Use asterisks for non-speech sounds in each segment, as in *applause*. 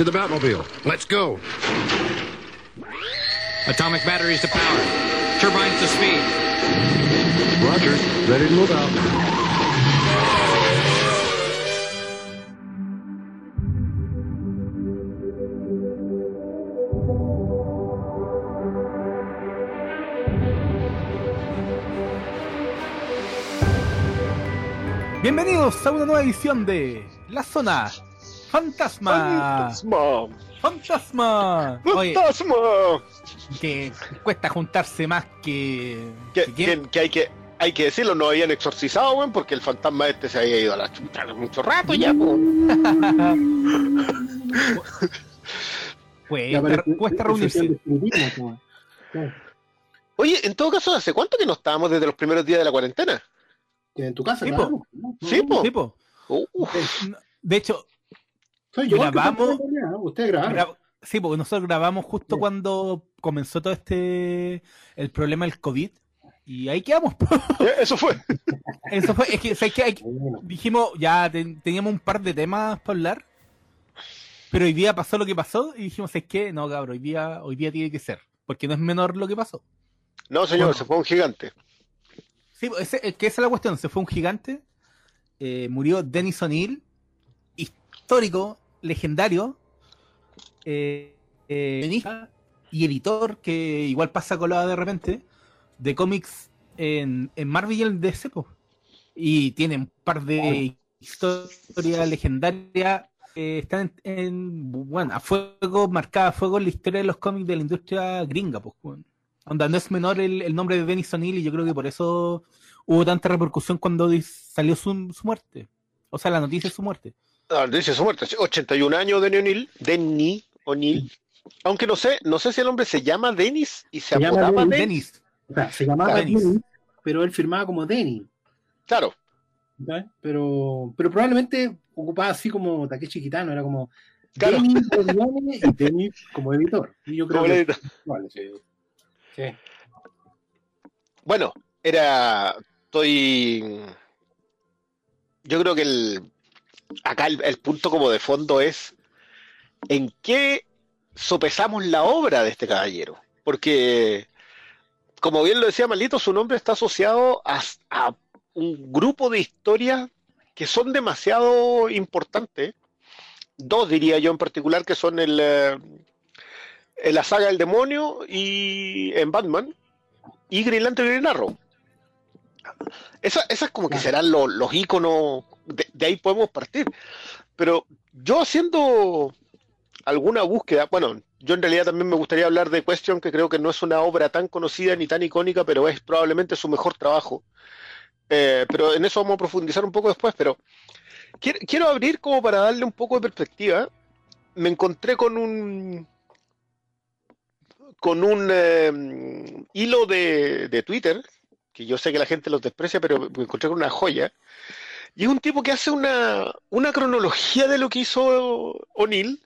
To the Batmobile. Let's go. Atomic batteries to power. Turbines to speed. Roger. Ready to move out. Bienvenidos a una nueva edición de La Zona Fantasma. Fantasma. Fantasma. Oye, Fantasma. que cuesta juntarse más que. Que, que quién. que- que hay que hay que decirlo, no habían exorcizado, weón, porque el fantasma este se había ido a la chucha mucho rato ya, po. *laughs* Cuesta, cuesta reunirse. Oye, en todo caso, ¿hace cuánto que no estábamos desde los primeros días de la cuarentena? Que en tu casa, Sí, claro. po. Sí, po. Sí, po. Uf, De hecho, Soy yo Grabamos- Ustedes grabaron. gra- sí, porque nosotros grabamos justo Sí. cuando comenzó todo este. el problema del COVID. Y ahí quedamos. *laughs* eso fue. *laughs* Eso fue. Es que, ¿sabes qué? Hay que- Bueno, dijimos, ya ten- teníamos un par de temas para hablar, pero hoy día pasó lo que pasó y dijimos, es que no, cabrón, hoy día, hoy día tiene que ser, porque no es menor lo que pasó. No, señor, Bueno. se fue un gigante. Sí, pues, ese- es que esa es la cuestión, se fue un gigante, eh, murió Dennis O'Neill, histórico, legendario, eh, eh, guionista y editor, que igual pasa colada de repente, de cómics en, en Marvel y en DC, po. y tiene un par de historias legendarias que están en, en- bueno, a fuego, marcada a fuego en la historia de los cómics de la industria gringa, pues, weón. Onda, no es menor el, el nombre de Dennis O'Neill y yo creo que por eso hubo tanta repercusión cuando salió su, su muerte. O sea, la noticia de su muerte. Ah, dice su muerte. sí, 81 años de O'Neill. Denny O'Neill. Aunque no sé, no sé si el hombre se llama Dennis y se, Se apodaba Dennis. Dennis. Dennis. o sea, se llamaba Dennis. Dennis, pero él firmaba como Denny. Claro. Pero, pero probablemente ocupaba así como Takeshi Kitano, era como Claro. Denny y Denny como editor. Y yo creo Como que le- vale, sí. Sí. Bueno, era. Estoy. Yo creo que el. Acá el, punto como de fondo es. ¿En qué sopesamos la obra de este caballero? Porque. Como bien lo decía Malito, su nombre está asociado a, un grupo de historias que son demasiado importantes. Dos diría yo en particular, que son el, eh, la saga del demonio y en Batman y Green Lantern y Green Arrow. Esa- Esas como que serán los, los íconos, de, de ahí podemos partir. Pero yo haciendo alguna búsqueda, bueno, yo en realidad también me gustaría hablar de Question, que creo que no es una obra tan conocida ni tan icónica, pero es probablemente su mejor trabajo. Eh, pero en eso vamos a profundizar un poco después, pero quiero, quiero abrir como para darle un poco de perspectiva. Me encontré con un con un eh, hilo de, de Twitter, que yo sé que la gente los desprecia, pero me encontré con una joya. Y es un tipo que hace una, una cronología de lo que hizo O'Neill.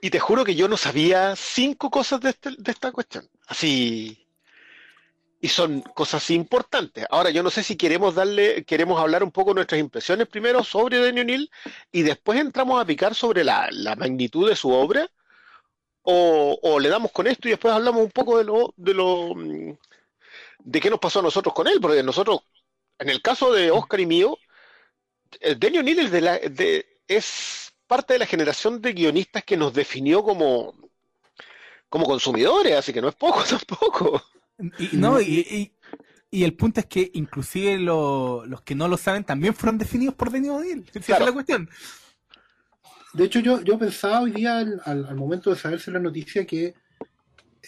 Y te juro que yo no sabía cinco cosas de, este- de esta cuestión. Así. Y son cosas importantes. Ahora, yo no sé si queremos darle, queremos hablar un poco nuestras impresiones primero sobre Danny O'Neill y después entramos a picar sobre la, la magnitud de su obra. O, o le damos con esto y después hablamos un poco de lo, de lo de qué nos pasó a nosotros con él, porque nosotros, en el caso de Oscar y mío, Danny O'Neill es, de la- de- es parte de la generación de guionistas que nos definió como, como consumidores, así que no es poco *laughs* tampoco. Y, no, y, y- y el punto es que inclusive lo- los que no lo saben también fueron definidos por Dennis O'Neill. Esa Claro. es la cuestión. De hecho, yo, yo pensaba hoy día, al, al- al momento de saberse la noticia, que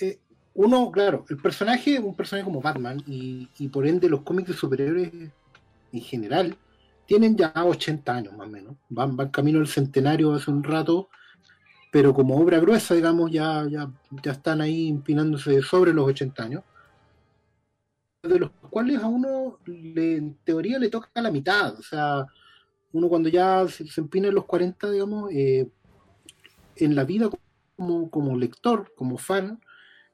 eh, uno, claro, el personaje, un personaje como Batman, y, y por ende los cómics de superhéroes en general, tienen ya 80 años más o menos. Van, van camino al centenario hace un rato, pero como obra gruesa, digamos, ya, ya, ya están ahí empinándose sobre los 80 años. De los cuales a uno, le- en teoría, le toca la mitad. O sea, uno cuando ya se, se empina en los 40, digamos, eh, en la vida como, como lector, como fan,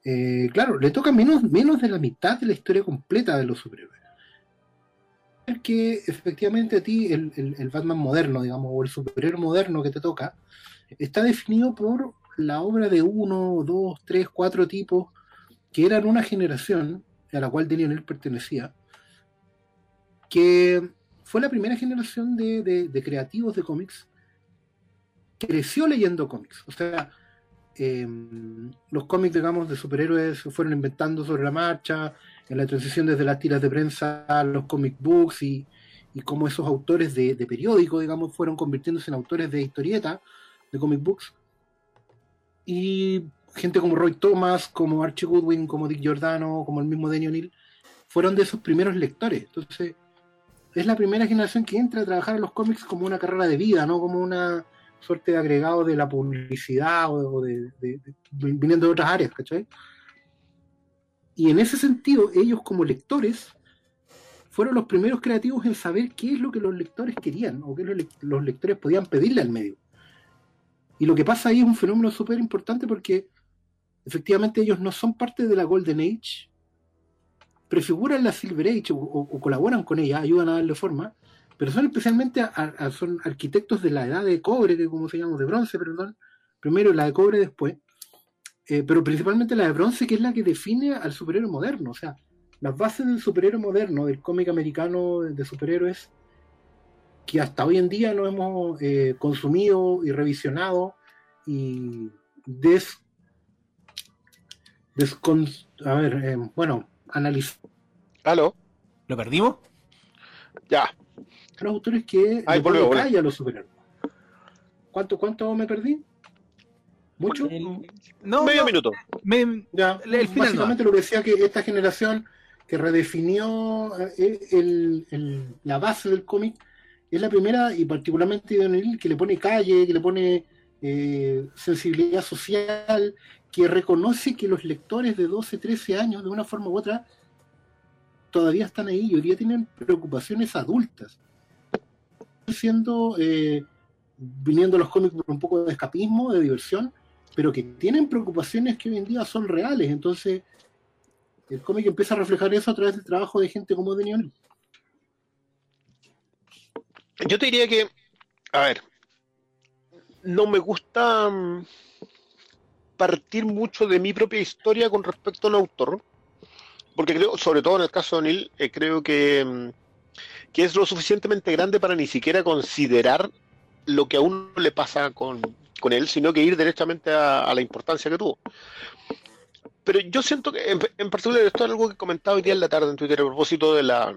eh, claro, le toca menos, menos de la mitad de la historia completa de los superhéroes. Que efectivamente a ti el, el- Batman moderno, digamos, o el superhéroe moderno que te toca, está definido por la obra de uno, dos, tres, cuatro tipos que eran una generación a la cual Daniel pertenecía, que fue la primera generación de, de- de creativos de cómics creció leyendo cómics. O sea, eh, los cómics, digamos, de superhéroes se fueron inventando sobre la marcha, en la transición desde las tiras de prensa a los comic books y, y cómo esos autores de, de periódico, digamos, fueron convirtiéndose en autores de historieta, de comic books. Y gente como Roy Thomas, como Archie Goodwin, como Dick Giordano, como el mismo Danny O'Neill, fueron de esos primeros lectores. Entonces, es la primera generación que entra a trabajar en los cómics como una carrera de vida, no como una suerte de agregado de la publicidad o, de, de- de- viniendo de otras áreas, ¿cachai? Y en ese sentido, ellos como lectores fueron los primeros creativos en saber qué es lo que los lectores querían o qué los, lec- los lectores podían pedirle al medio. Y lo que pasa ahí es un fenómeno súper importante porque efectivamente ellos no son parte de la Golden Age, prefiguran la Silver Age o, o- o colaboran con ella, ayudan a darle forma, pero son especialmente a- a- son arquitectos de la edad de cobre, que como se llama, de bronce, perdón, primero la de cobre después, eh, pero principalmente la de bronce, que es la que define al superhéroe moderno, o sea, las bases del superhéroe moderno, del cómic americano de superhéroes, que hasta hoy en día no hemos eh, consumido y revisionado y des, descon- a ver, eh, bueno, analizar ¿Aló? ¿Lo perdimos? Ya. Los autores que volvió. calle a los superhéroes. ¿Cuánto, ¿Cuánto me perdí? ¿Mucho? No, Medio no, minuto. me- Ya, El- básicamente lo que decía que esta generación que redefinió eh, el- el- la base del cómic es la primera y particularmente de O'Neill que le pone calle, que le pone eh, sensibilidad social, que reconoce que los lectores de 12, 13 años de una forma u otra todavía están ahí y hoy día tienen preocupaciones adultas. Siendo, eh, viniendo los cómics por un poco de escapismo, de diversión, pero que tienen preocupaciones que hoy en día son reales. Entonces, el cómic empieza a reflejar eso a través del trabajo de gente como O'Neill. Yo te diría que, a ver, no me gusta mm, partir mucho de mi propia historia con respecto a un autor, porque creo, sobre todo en el caso de Neil, eh, creo que, mm, que es lo suficientemente grande para ni siquiera considerar lo que a uno le pasa con, con él, sino que ir directamente a, a la importancia que tuvo. Pero yo siento que, en, en particular, esto es algo que comentaba hoy día en la tarde en Twitter a propósito de la,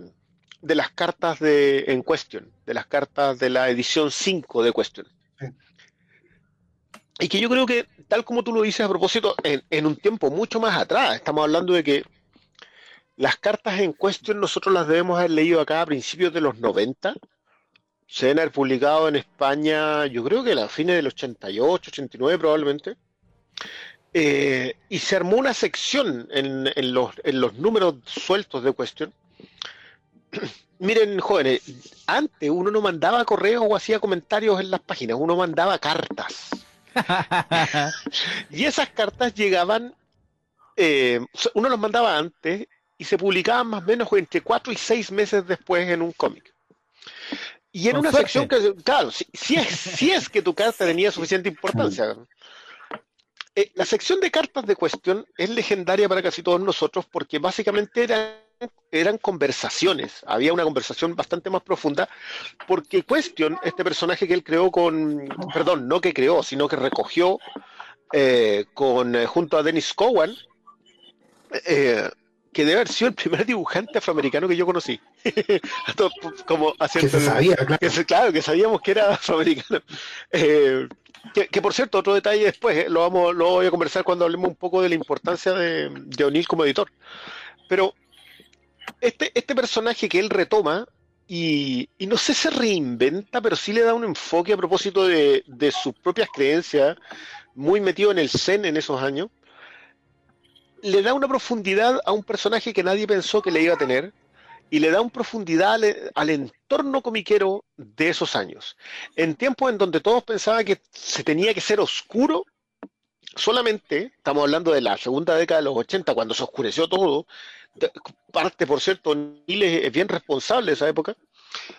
de las cartas de en Question, de las cartas de la edición 5 de Question. Sí. Y que yo creo que, tal como tú lo dices a propósito, en, en un tiempo mucho más atrás, estamos hablando de que las cartas en Question nosotros las debemos haber leído acá a principios de los 90. Se deben haber publicado en España, yo creo que a fines del 88, 89 probablemente. Eh, y se armó una sección en, en los, en los números sueltos de Question *clears throat* Miren, jóvenes, antes uno no mandaba correos o hacía comentarios en las páginas, uno mandaba cartas. *laughs* Y esas cartas llegaban, eh, uno los mandaba antes y se publicaban más o menos entre cuatro y seis meses después en un cómic. Y en Con una suerte. sección que, claro, si, si es, si es que tu carta tenía suficiente importancia. Eh, la sección de cartas de cuestión es legendaria para casi todos nosotros porque básicamente eran, eran conversaciones. Había una conversación bastante más profunda porque Question, este personaje que él creó con, perdón, no que creó, sino que recogió eh, con, eh, junto a Dennis Cowan, que debe haber sido el primer dibujante afroamericano que yo conocí. *laughs* Como Que se sabía, claro. que claro, que sabíamos que era *laughs* afroamericano. Eh, que, que, por cierto, otro detalle después, eh, lo, vamos, lo voy a conversar cuando hablemos un poco de la importancia de, de O'Neill como editor. Pero este, este personaje que él retoma y, y no sé si se reinventa, pero sí le da un enfoque a propósito de, de sus propias creencias, muy metido en el zen en esos años, le da una profundidad a un personaje que nadie pensó que le iba a tener y le da una profundidad al, entorno comiquero de esos años. En tiempos en donde todos pensaban que se tenía que ser oscuro, solamente, estamos hablando de la segunda década de los 80, cuando se oscureció todo, parte, por cierto, Neil es, bien responsable de esa época,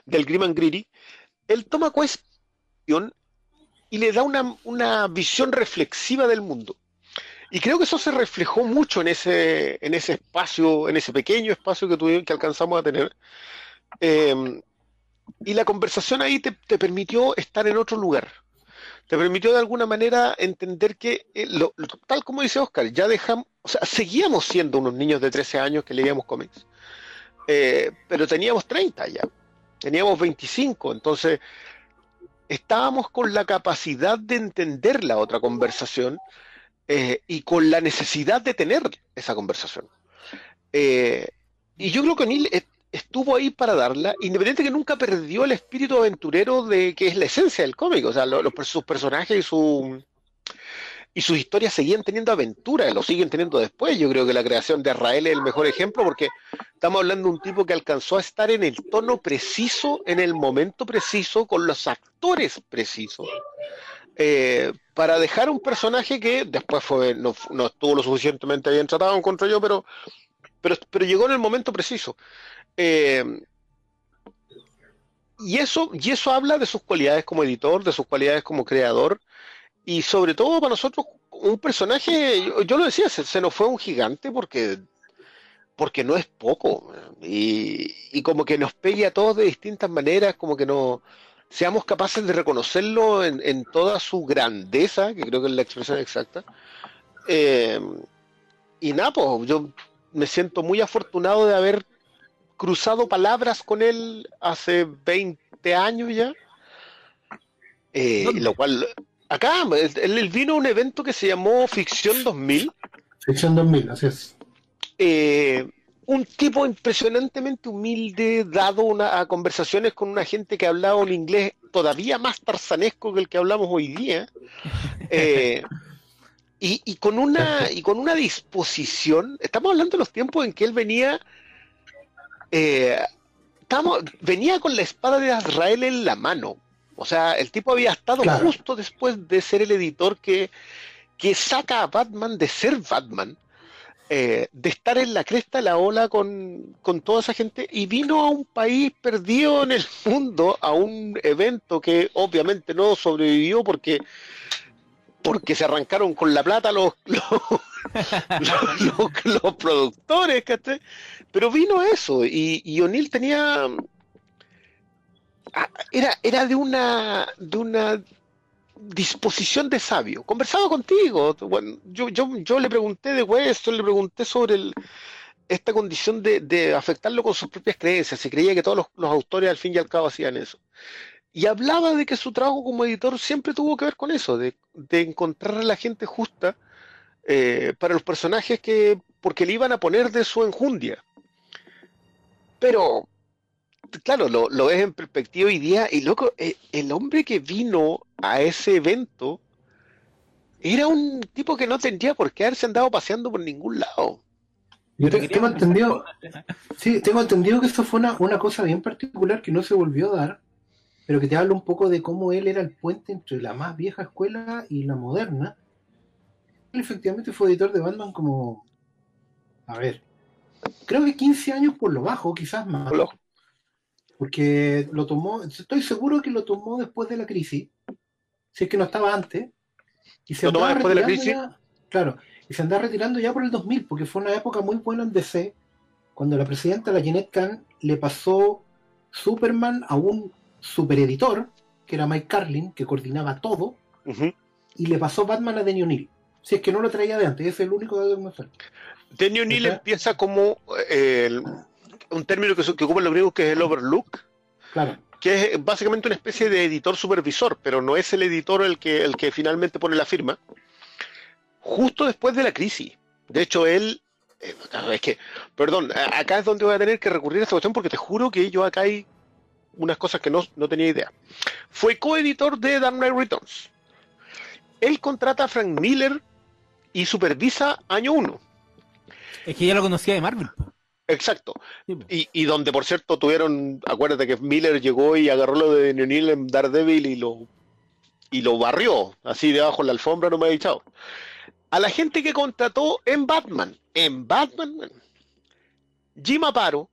del Grim and Gritty, él toma cuestión y le da una, una visión reflexiva del mundo. Y creo que eso se reflejó mucho en ese, en ese espacio, en ese pequeño espacio que tuvimos, que alcanzamos a tener. Eh, y la conversación ahí te, permitió estar en otro lugar. Te permitió de alguna manera entender que, eh, lo, tal como dice Oscar, ya dejamos, o sea, seguíamos siendo unos niños de 13 años que leíamos cómics, eh, pero teníamos 30 ya, teníamos 25, entonces estábamos con la capacidad de entender la otra conversación eh, y con la necesidad de tener esa conversación. Eh, y yo creo que Neil estuvo ahí para darla, independiente que nunca perdió el espíritu aventurero de que es la esencia del cómic, o sea, lo, sus personajes y su y sus historias seguían teniendo aventura, lo siguen teniendo después. Yo creo que la creación de Israel es el mejor ejemplo porque estamos hablando de un tipo que alcanzó a estar en el tono preciso, en el momento preciso, con los actores precisos, eh, para dejar un personaje que después fue no, no, estuvo lo suficientemente bien tratado, encontré yo, pero, pero, pero llegó en el momento preciso. Eh, y eso, y eso habla de sus cualidades como editor, de sus cualidades como creador, y sobre todo para nosotros un personaje, yo, lo decía, se, se, nos fue un gigante porque porque no es poco y, y, como que nos pegue a todos de distintas maneras, como que no seamos capaces de reconocerlo en, en toda su grandeza, que creo que es la expresión exacta. Eh, y nada, pues yo me siento muy afortunado de haber cruzado palabras con él hace 20 años ya, eh, lo cual Acá, él, vino a un evento que se llamó Ficción 2000. Ficción 2000, así es. Eh, un tipo impresionantemente humilde, dado una, a conversaciones con una gente que hablaba un inglés todavía más tarzanesco que el que hablamos hoy día. Eh, y, y, con una, y con una disposición, estamos hablando de los tiempos en que él venía, eh, estamos, venía con la espada de Israel en la mano o sea, el tipo había estado claro. justo después de ser el editor que, que saca a Batman de ser Batman, eh, de estar en la cresta de la ola con, con, toda esa gente y vino a un país perdido en el *laughs* mundo, a un evento que obviamente no sobrevivió porque porque se arrancaron con la plata los, *laughs* los, productores. Pero vino eso y, y O'Neill tenía era, era de una de una disposición de sabio. Conversaba contigo. Yo, yo, yo le pregunté de Weston, le pregunté sobre esta condición de, afectarlo con sus propias creencias. Se creía que todos los, autores al fin y al cabo hacían eso. Y hablaba de que su trabajo como editor siempre tuvo que ver con eso, de, de encontrar a la gente justa eh, para los personajes que, porque le iban a poner de su enjundia. Pero claro, lo, lo, ves en perspectiva hoy día y loco, eh, el hombre que vino a ese evento era un tipo que no tendría por qué haberse andado paseando por ningún lado. Yo te, tengo entendido, sí, tengo entendido que esto fue una, una, cosa bien particular que no se volvió a dar, pero que te habla un poco de cómo él era el puente entre la más vieja escuela y la moderna. Él efectivamente fue editor de Batman como, a ver, creo que 15 años por lo bajo, quizás más. Por lo, porque lo tomó, estoy seguro que lo tomó después de la crisis, si es que no estaba antes, y se ¿Lo después de la crisis? Ya, claro, y se anda retirando ya por el 2000, porque fue una época muy buena en DC, cuando la presidenta, la Jeanette Kahn, le pasó Superman a un supereditor, que era Mike Carlin, que coordinaba todo, uh -huh. y le pasó Batman a Denny O'Neill. Si es que no lo traía de antes, es el único dato que me falta. Denny O'Neill empieza como eh, el un término que, que ocupan los griegos que es el overlook, claro. que es básicamente una especie de editor supervisor, pero no es el editor el que, el que finalmente pone la firma, justo después de la crisis. De hecho, él, eh, es que, perdón, acá es donde voy a tener que recurrir a esta cuestión porque te juro que yo acá hay unas cosas que no, no tenía idea. Fue coeditor de Dark Knight Returns. Él contrata a Frank Miller y supervisa año 1. Es que ya lo conocía de Marvel. Exacto. Y, y, donde, por cierto, tuvieron, acuérdate que Miller llegó y agarró lo de Neil en Daredevil y lo, y lo barrió, así debajo de la alfombra, no me ha dicho. A la gente que contrató en Batman, en Batman, Jim Aparo,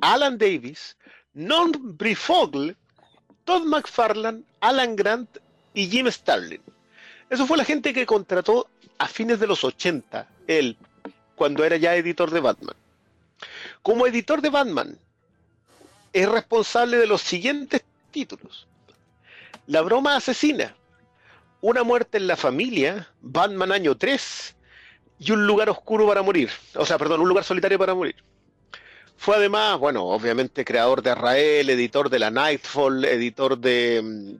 Alan Davis, Non Brifogel, Todd McFarlane, Alan Grant y Jim Starlin. Eso fue la gente que contrató a fines de los 80, él, cuando era ya editor de Batman. Como editor de Batman, es responsable de los siguientes títulos. La broma asesina, Una muerte en la familia, Batman año 3 y Un lugar oscuro para morir. O sea, perdón, Un lugar solitario para morir. Fue además, bueno, obviamente creador de Israel, editor de la Nightfall, editor de... mm,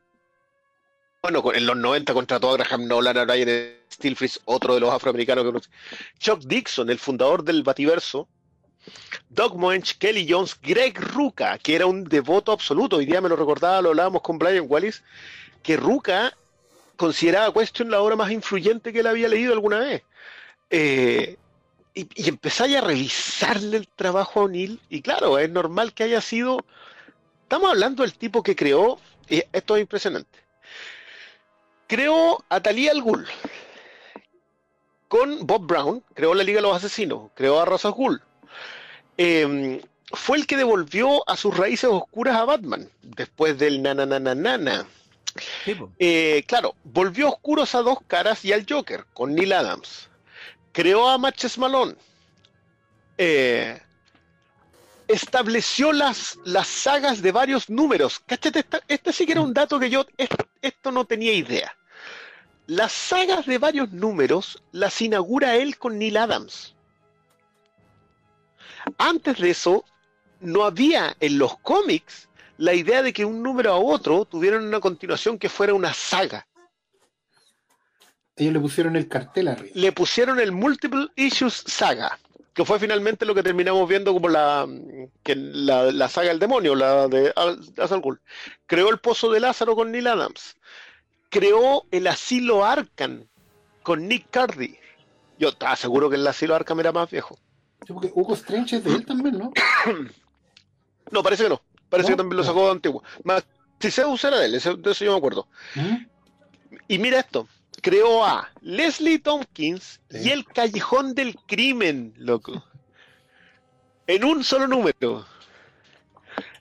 Bueno, en los 90 contrató a Graham Nolan, a Brian Stilfries, otro de los afroamericanos que. Chuck Dixon, el fundador del Bativerso. Doug Moench, Kelly Jones, Greg Ruca, que era un devoto absoluto. Hoy día me lo recordaba, lo hablábamos con Brian Wallis, que Ruca consideraba Question la obra más influyente que él había leído alguna vez. Eh, y, empezáis a revisarle el trabajo a O'Neill, y claro, es normal que haya sido. Estamos hablando del tipo que creó, y esto es impresionante. Creó a Talia al Ghul con Bob Brown, creó la Liga de los Asesinos, creó a Rosa Ghul. Eh, fue el que devolvió a sus raíces oscuras a Batman, después del po. Eh, claro, volvió oscuros a dos caras y al Joker con Neil Adams. Creó a Matches Malone. Eh, estableció las, las sagas de varios números. Cáchate, esta- este sí que era un dato que yo es- esto no tenía idea. Las sagas de varios números las inaugura él con Neil Adams. Antes de eso, no había en los cómics la idea de que un número a otro tuvieran una continuación que fuera una saga. Ellos le pusieron el cartel arriba. Le pusieron el Multiple Issues Saga, que fue finalmente lo que terminamos viendo como la, que la, la saga del demonio, la de Al- Ra's al Ghul. Creó el Pozo de Lázaro con Neil Adams. Creó el Asilo Arkham con Nick Cardy. Yo estaba seguro que el Asilo Arkham era más viejo. Sí, porque Hugo Strange es de él también, ¿no? *coughs* No, parece que no. Parece ¿No? que también lo sacó de antiguo. Más, si Zeus era de él, ese- de eso yo me acuerdo. ¿Mm? Y mira esto, creó a Leslie Tompkins y el Callejón del Crimen, loco. En un solo número.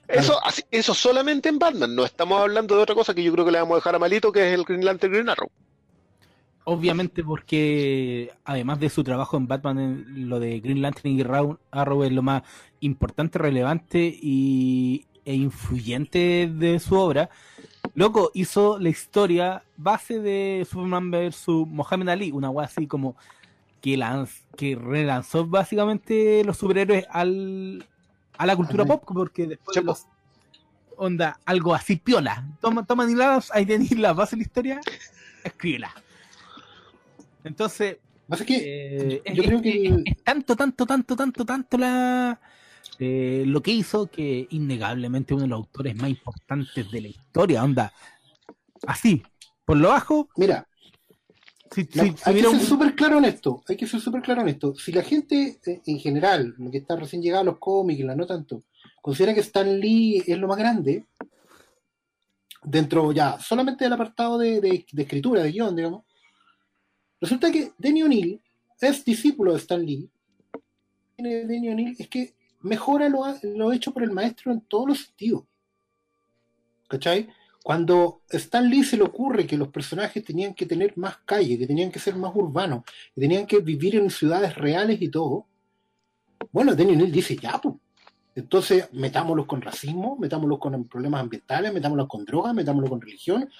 Eso, así- eso solamente en Batman, no estamos hablando de otra cosa que yo creo que le vamos a dejar a Malito, que es el Green Lantern Green Arrow. Obviamente porque además de su trabajo en Batman, en lo de Green Lantern y Arrow Arrow es lo más importante, relevante y, e influyente de su obra. Loco, hizo la historia base de Superman vs. Muhammad Ali, una weá así como que, lanz- que relanzó básicamente los superhéroes al, a la cultura Ajá. pop, porque después de los onda, algo así piola. Toma, toma ni lados, ahí tenéis la base de la historia, escríbela. Entonces, que eh, yo es, creo que es tanto, tanto, tanto, tanto, tanto la eh, lo que hizo que innegablemente uno de los autores más importantes de la historia, onda, así, por lo bajo, mira, si, la- si- si hay que ser súper claro en esto. Hay que ser súper claro en esto. Si la gente eh, en general, lo que está recién llegada a los cómics, la no tanto, considera que Stan Lee es lo más grande, dentro ya solamente del apartado de, de- de escritura, de guion, digamos, resulta que Denny O'Neill es discípulo de Stan Lee. Denny O'Neill es que mejora lo, lo hecho por el maestro en todos los sentidos. ¿Cachai? Cuando Stan Lee se le ocurre que los personajes tenían que tener más calle, que tenían que ser más urbanos, que tenían que vivir en ciudades reales y todo, bueno, Denny O'Neill dice, ya, pues. Entonces, metámoslos con racismo, metámoslos con problemas ambientales, metámoslos con drogas, metámoslos con religión,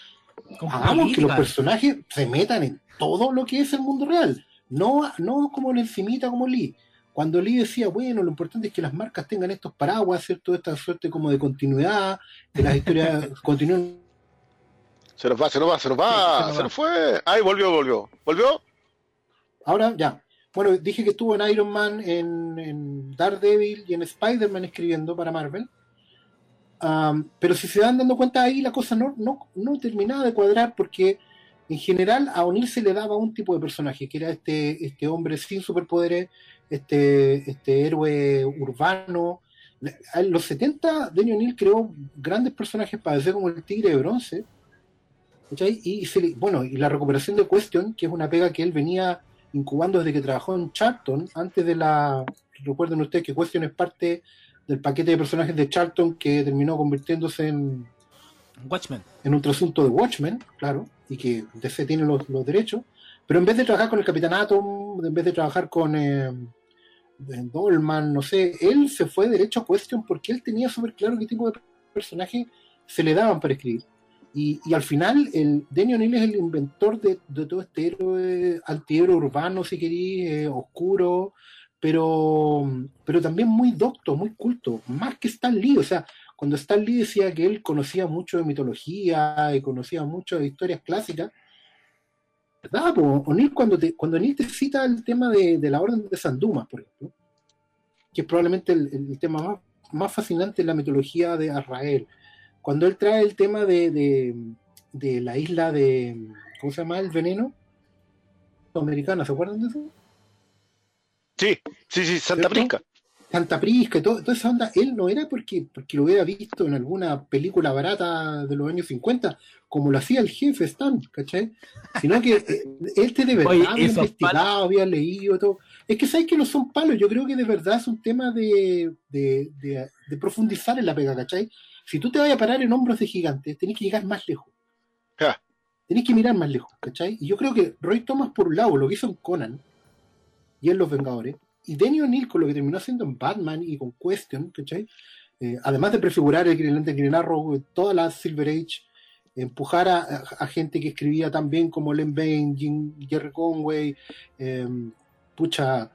hagamos que los personajes se metan en todo lo que es el mundo real, no, no como en encimita como Lee. Cuando Lee decía, bueno, lo importante es que las marcas tengan estos paraguas, ¿cierto? Esta suerte como de continuidad, que las historias *laughs* continúen. Se nos va, se nos va, se nos va, Sí, se nos se va. nos fue. Ay, volvió, volvió. ¿Volvió? Ahora, ya. Bueno, dije que estuvo en Iron Man, en, en Daredevil y en Spider-Man escribiendo para Marvel. Am, pero si se van dando cuenta ahí, la cosa no, no, no terminaba de cuadrar porque en general a O'Neill se le daba un tipo de personaje, que era este, este hombre sin superpoderes, este, este héroe urbano. En los 70, Denny O'Neill creó grandes personajes para ser como el tigre de bronce. ¿cachai? Y, se le- bueno, y la recuperación de Question, que es una pega que él venía incubando desde que trabajó en Charlton, antes de la... Recuerden ustedes que Question es parte del paquete de personajes de Charlton que terminó convirtiéndose en, Watchmen. en un trasunto de Watchmen, claro. y que DC tiene los, los derechos, pero en vez de trabajar con el Capitán Atom, en vez de trabajar con eh, Dolman, no sé, él se fue derecho a Question porque él tenía súper claro qué tipo de personaje se le daban para escribir. Y, y al final, el Denny O'Neill es el inventor de, de todo este héroe, antihéroe urbano, si queréis, eh, oscuro, pero, pero también muy docto, muy culto, más que Stan Lee. O sea, cuando Stan Lee decía que él conocía mucho de mitología y conocía mucho de historias clásicas, ¿verdad? O'Neill, cuando, te, cuando O'Neill te cita el tema de, de la Orden de San Dumas, por ejemplo, que es probablemente el, el tema más, más fascinante en la mitología de Azrael, cuando él trae el tema de, de, de la isla de, ¿cómo se llama? El veneno americana, ¿se acuerdan de eso? Sí, sí, sí, Santa. Prisca. Santa Prisca y todo, toda esa onda, él no era porque, porque lo hubiera visto en alguna película barata de los años 50, como lo hacía el jefe Stan, ¿cachai? Sino que eh, este de verdad Oye, había investigado, había leído todo. Es que sabes que no son palos, yo creo que de verdad es un tema de, de, de- de profundizar en la pega, ¿cachai? Si tú te vas a parar en hombros de gigantes, tenés que llegar más lejos. Ja. Tenés que mirar más lejos, ¿cachai? Y yo creo que Roy Thomas, por un lado, lo que hizo en Conan y en Los Vengadores, y Denny O'Neill con lo que terminó haciendo en Batman y con Question, ¿cachai? Eh, además de prefigurar el Green Lantern, Green Arrow, eh, toda la Silver Age, empujar a, a- a gente que escribía tan bien como Len Bain, Jim- Jerry Conway, eh, pucha,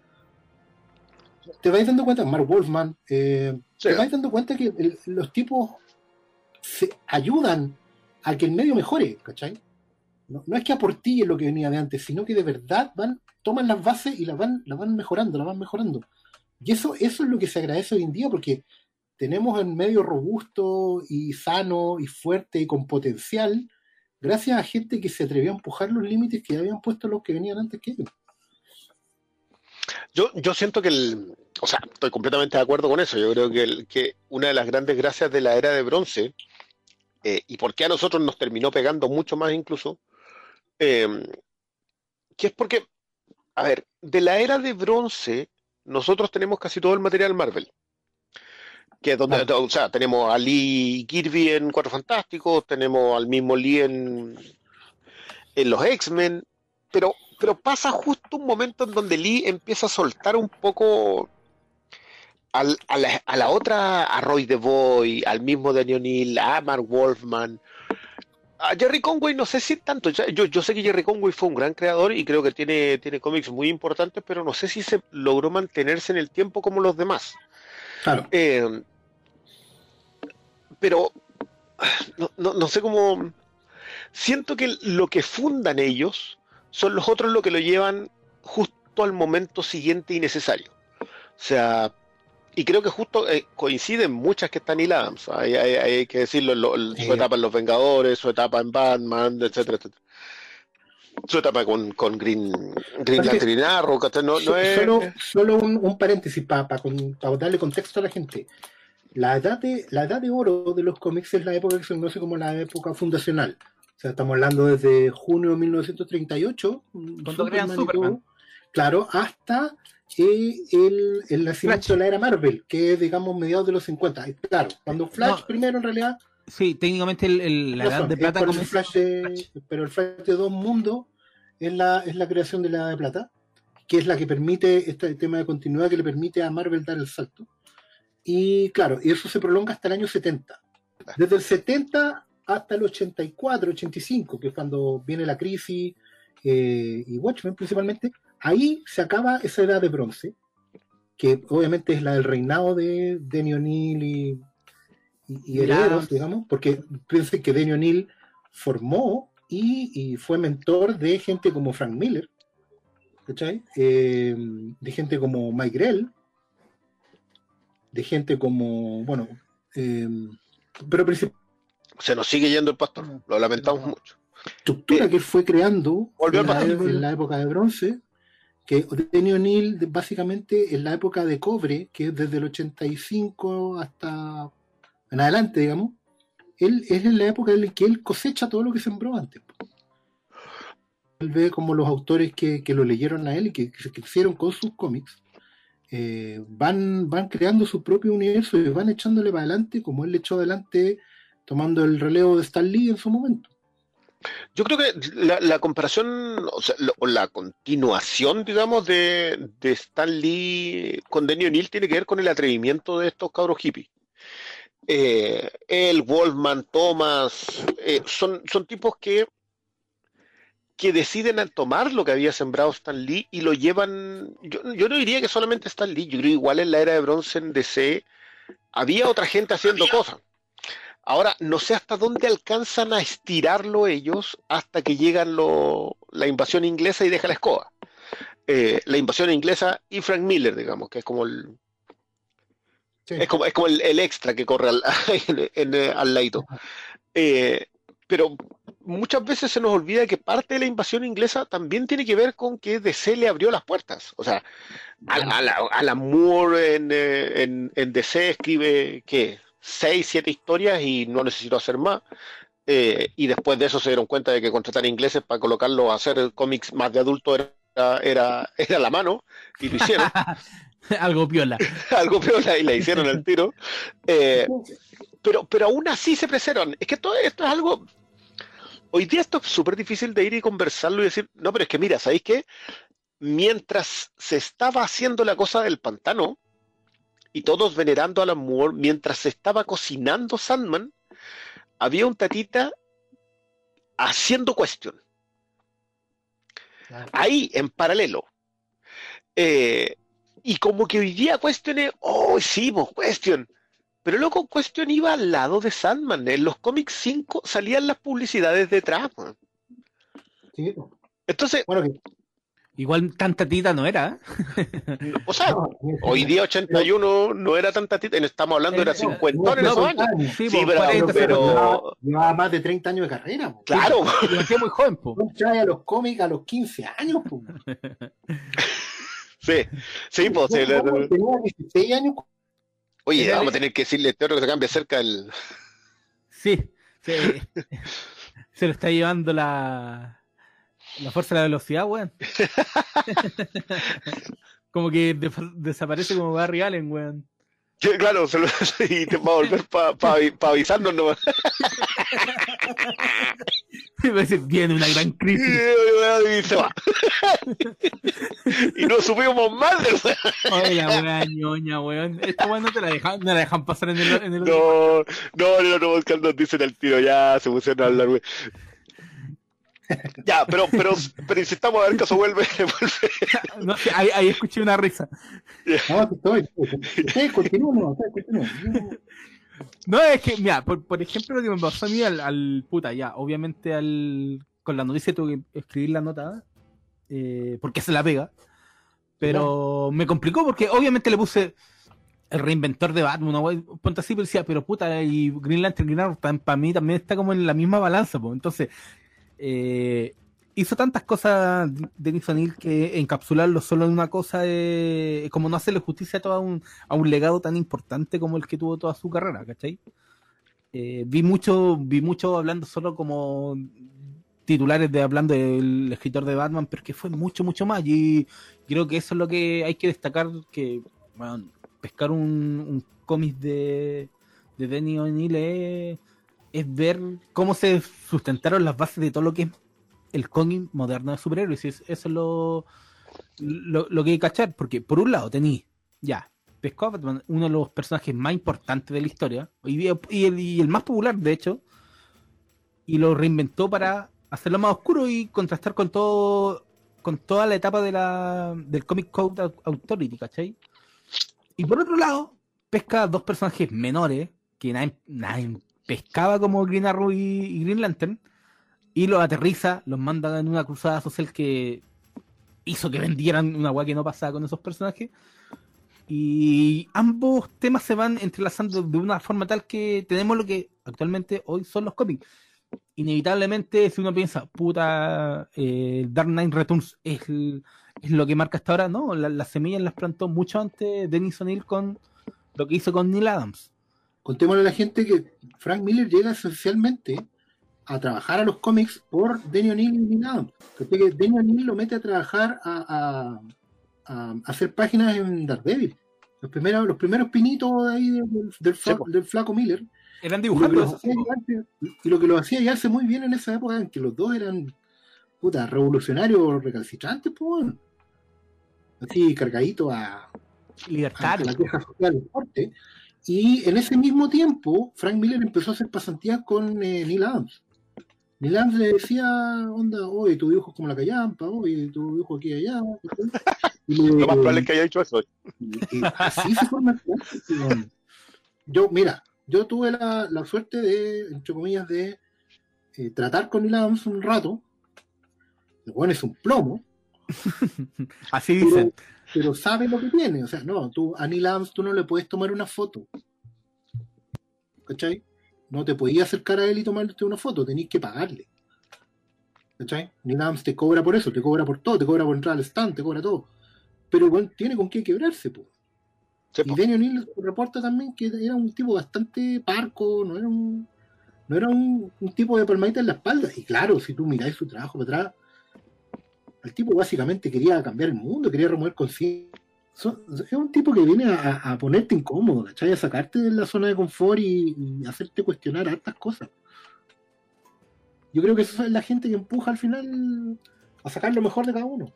te vais dando cuenta, Mark Wolfman, eh, Sí. te vais dando cuenta que el- los tipos se ayudan a que el medio mejore, ¿cachai? No, es que aportillen lo que venía de antes, sino que de verdad van, toman las bases y las van, las van mejorando, las van mejorando. Y eso, eso es lo que se agradece hoy en día porque tenemos el medio robusto y sano y fuerte y con potencial gracias a gente que se atrevió a empujar los límites que ya habían puesto los que venían antes que ellos. Yo, yo siento que el, o sea, estoy completamente de acuerdo con eso. Yo creo que, que una de las grandes gracias de la era de bronce, eh, y por qué a nosotros nos terminó pegando mucho más incluso, eh, que es porque, a ver, de la era de bronce, nosotros tenemos casi todo el material Marvel. Que es donde, o sea, tenemos a Lee Kirby en Cuatro Fantásticos, tenemos al mismo Lee en, en los X-Men, pero, pero pasa justo un momento en donde Lee empieza a soltar un poco al- a, la, a la otra, a Roy DeVoy, al mismo Daniel O'Neill, a Mark Wolfman, a Jerry Conway, no sé si tanto. Yo, yo sé que Jerry Conway fue un gran creador y creo que tiene, tiene cómics muy importantes, pero no sé si se logró mantenerse en el tiempo como los demás. Claro. Eh, pero no, no, no sé cómo. Siento que lo que fundan ellos son los otros lo que lo llevan justo al momento siguiente y necesario. O sea, y creo que justo eh, coinciden muchas que están hiladas. Hay, hay- hay que decirlo, lo- Sí. su etapa en Los Vengadores, su etapa en Batman, etcétera, etcétera. Su etapa con, con Green, Green Lantern y Arrow, ¿cachai? no, no es. Solo, solo un, un paréntesis para darle contexto a la gente. La edad, de, la edad de oro de los cómics es la época que se conoce como la época fundacional. O sea, estamos hablando desde junio de 1938, Cuando crean y Superman. todo, claro, hasta eh, el, el nacimiento Flash. de la era Marvel, que es, digamos, mediados de los 50. Y Claro, cuando Flash No. primero en realidad Sí, técnicamente el- el- la edad razón, de es plata por el Flash de- pero el Flash de dos mundos es la, es la creación de la edad de plata, que es la que permite este tema de continuidad que le permite a Marvel dar el salto. Y claro, y eso se prolonga hasta el año 70. Desde el 70 hasta el 84, 85, que es cuando viene la crisis eh, y Watchmen principalmente, ahí se acaba esa edad de bronce, que obviamente es la del reinado de Denny O'Neill y, y, y herederos, digamos, porque piensen que Denny O'Neill formó y, y fue mentor de gente como Frank Miller, ¿cachai? Eh, de gente como Mike Grell, de gente como, bueno, eh, pero principalmente Se nos sigue yendo el pastor, lo lamentamos mucho. estructura que él fue creando Volvió en al la, pasado. en la época de bronce, que Denny O'Neill básicamente en la época de cobre, que es desde el 85 hasta en adelante, digamos, él es en la época en la que él cosecha todo lo que sembró antes. Él ve como los autores que, que lo leyeron a él y que, que se crecieron con sus cómics, eh, van, van creando su propio universo y van echándole para adelante como él le echó adelante tomando el relevo de Stan Lee en su momento. Yo creo que la, la comparación, o sea, lo- o la continuación, digamos, de, de Stan Lee con Denny O'Neill tiene que ver con el atrevimiento de estos cabros hippies. Eh, él, Wolfman, Thomas, eh, son, son tipos que, que deciden a tomar lo que había sembrado Stan Lee y lo llevan. Yo, yo no diría que solamente Stan Lee, yo creo que igual en la era de bronce en DC había otra gente haciendo cosas. Ahora, no sé hasta dónde alcanzan a estirarlo ellos hasta que llegan lo, la invasión inglesa y deja la escoba. Eh, la invasión inglesa y Frank Miller, digamos, que es como el. Es como, es como el, el, extra que corre al, *laughs* al laito. Eh, pero muchas veces se nos olvida que parte de la invasión inglesa también tiene que ver con que DC le abrió las puertas. O sea, a, la, Moore en, eh, en, en DC escribe que 6, 7 historias y no necesitó hacer más. Eh, y después de eso se dieron cuenta de que contratar ingleses para colocarlo a hacer cómics más de adulto era, era, era la mano y lo hicieron. *laughs* Algo piola. *laughs* Algo piola y le hicieron el tiro. Eh, pero, pero aún así se preservan. Es que todo esto es algo. Hoy día esto es súper difícil de ir y conversarlo y decir, no, pero es que mira, ¿sabéis qué? Mientras se estaba haciendo la cosa del pantano, y todos venerando a Alan Moore, mientras se estaba cocinando Sandman, había un tatita haciendo cuestión. Ahí, en paralelo. Eh, y como que hoy día Question es, oh, sí, pues, Question. Pero loco, Question iba al lado de Sandman. En los cómics 5 salían las publicidades detrás. man. Sí, po. Entonces, Bueno, Igual tanta tita no era. ¿eh? *laughs* o sea, no, hoy día 81 no era tanta tita, estamos hablando era Eh, 50 en no, esos no, años. Sí, Sí, pero- 40, pero- llevaba, más de 30 años de carrera. po. Claro, Lo muy joven, po. Trae a los cómics a los 15 años. Po. sí, sí, pues, sí, Tenía 16 años. Oye, vamos a tener que decirle a este otro que se cambie cerca el. Sí. Se, *laughs* se lo está llevando la. La fuerza de la velocidad, weón. *laughs* como que de- desaparece como Barry Allen, weón. Sí, Claro, se lo, *laughs* y te va a volver para avisarnos nomás. *laughs* Me parece viene una gran Y crisis. se va. y no supimos más del Oye, la weá ñoña, weón. Esta weón no te la dejan, no la dejan pasar en el, en el No, no, no, no, Oscar nos dicen al tiro, ya se pusieron a hablar, güey. Ya, pero, pero, pero insistamos a ver caso vuelve, *laughs* vuelve. No ahí, ahí escuché una risa. No, estoy. Ustedes no, ustedes. No, es que, mira, por, por ejemplo, lo que me pasó a mí al, al puta, ya, obviamente al con la noticia tuve que escribir la nota, eh, porque se la pega, pero me complicó porque obviamente le puse el reinventor de Batman, una wea, ponte así, pero decía, pero puta, y Green Lantern, Green Arrow, para mí también está como en la misma balanza, pues, entonces, eh, hizo tantas cosas Denis O'Neill que encapsularlo solo en una cosa como no hacerle justicia a todo un, a un legado tan importante como el que tuvo toda su carrera, ¿cachai? Eh, vi mucho, vi mucho hablando solo como titulares de hablando del escritor de Batman, pero que fue mucho, mucho más. Y creo que eso es lo que hay que destacar, que bueno, pescar un, un cómic de, de Denny O'Neill es, es ver cómo se sustentaron las bases de todo lo que es el cómic moderno de superhéroes. Eso es lo, lo, que hay que cachar, porque por un lado tení, ya, pescó uno de los personajes más importantes de la historia, y, el, más popular, de hecho, y lo reinventó para hacerlo más oscuro y contrastar con todo con toda la etapa de la, del Comic Code Au- Authority, ¿cachai? Y por otro lado, pesca dos personajes menores que nadie, nadie pescaba como Green Arrow y, Green Lantern y los aterriza, los manda en una cruzada social que hizo que vendieran una weá que no pasaba con esos personajes. Y ambos temas se van entrelazando de una forma tal que tenemos lo que actualmente hoy son los cómics. Inevitablemente, si uno piensa, puta, eh, Dark Knight Returns es, es lo que marca hasta ahora, no, la- las semillas las plantó mucho antes Denis O'Neill con lo que hizo con Neil Adams. Contémosle a la gente que Frank Miller llega esencialmente a trabajar a los cómics por Denny O'Neill y Neil Adams. Que Denny O'Neill lo mete a trabajar a, a- a hacer páginas en Daredevil. Los primeros, los primeros pinitos ahí del, del, Sí, fla- po. del flaco Miller. Eran Y dibujantes. y lo que lo hacía llevarse muy bien en esa época en que los dos eran puta, revolucionarios recalcitrantes, pues bueno. Así cargaditos a, a Libertarios. la queja social fuerte. Y en ese mismo tiempo, Frank Miller empezó a hacer pasantías con eh, Neil Adams. Neil Adams le decía, onda, oye, tu dibujo es como la callampa, oye, tu dibujo aquí y allá. *laughs* Y Lo más probable es que haya dicho eso. y- y así se forma el. Yo, mira, yo tuve la, la suerte de, entre comillas, de eh, tratar con Neil Adams un rato. El weón es un plomo, *laughs* Así dicen. pero sabe lo que tiene. O sea, no, tú a Neil Adams tú no le puedes tomar una foto. ¿Cachai? No te podías acercar a él y tomarte una foto, tenías que pagarle. ¿Cachai? Neil Adams te cobra por eso, te cobra por todo, te cobra por entrar al stand, te cobra todo. Pero tiene con qué quebrarse, pues. Sí, Y. Denny O'Neill reporta también que era un tipo bastante parco, no era un, no era un, un tipo de palmadita en la espalda. Y claro, si tú miráis su trabajo para atrás, el tipo básicamente quería cambiar el mundo, quería remover conciencia. Es un tipo que viene a, ponerte incómodo, ¿cachai? A sacarte de la zona de confort y, hacerte cuestionar hartas cosas. Yo creo que esa es la gente que empuja al final a sacar lo mejor de cada uno.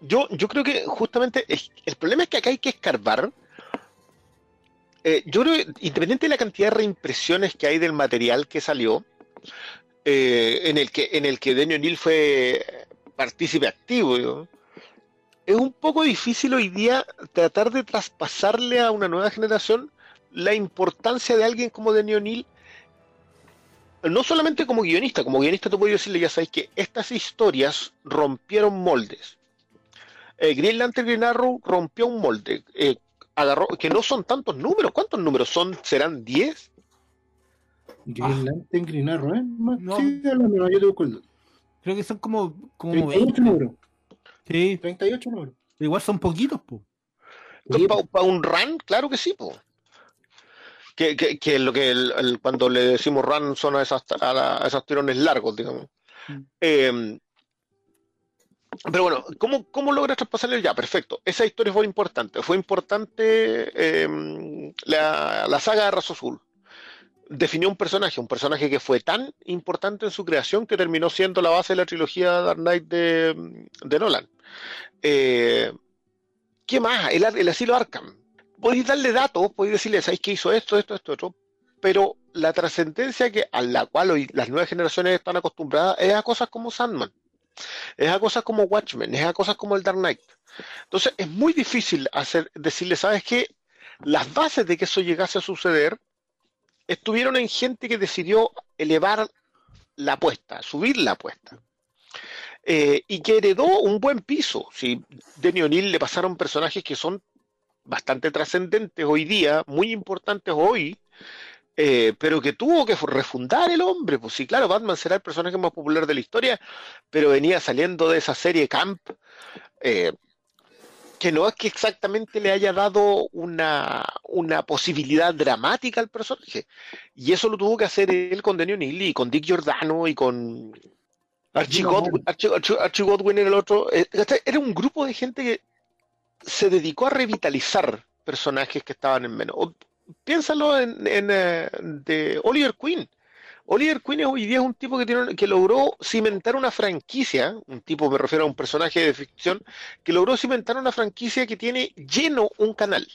Yo, yo creo que justamente el problema es que acá hay que escarbar. Eh, yo creo que independiente de la cantidad de reimpresiones que hay del material que salió, eh, en el que en el que O'Neill fue partícipe activo, es un poco difícil hoy día tratar de traspasarle a una nueva generación la importancia de alguien como Denny O'Neill, no solamente como guionista, como guionista tú puedes decirle, ya sabéis que estas historias rompieron moldes. Eh, Green Lantern Green Arrow rompió un molde, eh, agarró, que no son tantos números, ¿cuántos números son? ¿Serán 10? Green Lantern, Green Arrow, ¿eh? No. Sí, no, yo te dato. Creo que son como, como 38 20. números. Sí, 38 números. igual son poquitos, po. Sí, ¿Para un run? Claro que sí, po. Que, que, que lo que el- el- cuando le decimos run son a, esas, a, la- a esos tirones largos, digamos. Mm. Eh, pero bueno, ¿cómo, cómo logra traspasarle ya? Perfecto. Esa historia fue importante. Fue importante eh, la, la saga de Razo Azul. Definió un personaje, un personaje que fue tan importante en su creación que terminó siendo la base de la trilogía Dark Knight de, Nolan. Eh, ¿Qué más? El, asilo Arkham. Podéis darle datos, podéis decirle, ¿sabéis que hizo esto, esto, esto, otro? Pero la trascendencia que, a la cual hoy las nuevas generaciones están acostumbradas es a cosas como Sandman, es a cosas como Watchmen, es a cosas como el Dark Knight. Entonces es muy difícil hacer, decirle, ¿sabes qué? Las bases de que eso llegase a suceder estuvieron en gente que decidió elevar la apuesta, subir la apuesta. Eh, y que heredó un buen piso. Si Denny O'Neill le pasaron personajes que son bastante trascendentes hoy día, muy importantes hoy, eh, pero que tuvo que refundar el hombre. Pues sí, claro, Batman será el personaje más popular de la historia, pero venía saliendo de esa serie Camp, eh, que no es que exactamente le haya dado una, una posibilidad dramática al personaje. Y eso lo tuvo que hacer él con Denny O'Neill y con Dick Giordano y con Archie Godwin. Archie, Archie- Archie Godwin era el otro. Eh. Era un grupo de gente que se dedicó a revitalizar personajes que estaban en menos. O- Piénsalo en, en, eh, de Oliver Queen. Oliver Queen es- hoy día es un tipo que, tiene, que logró cimentar una franquicia, un tipo, me refiero a un personaje de ficción, que logró cimentar una franquicia que tiene lleno un canal.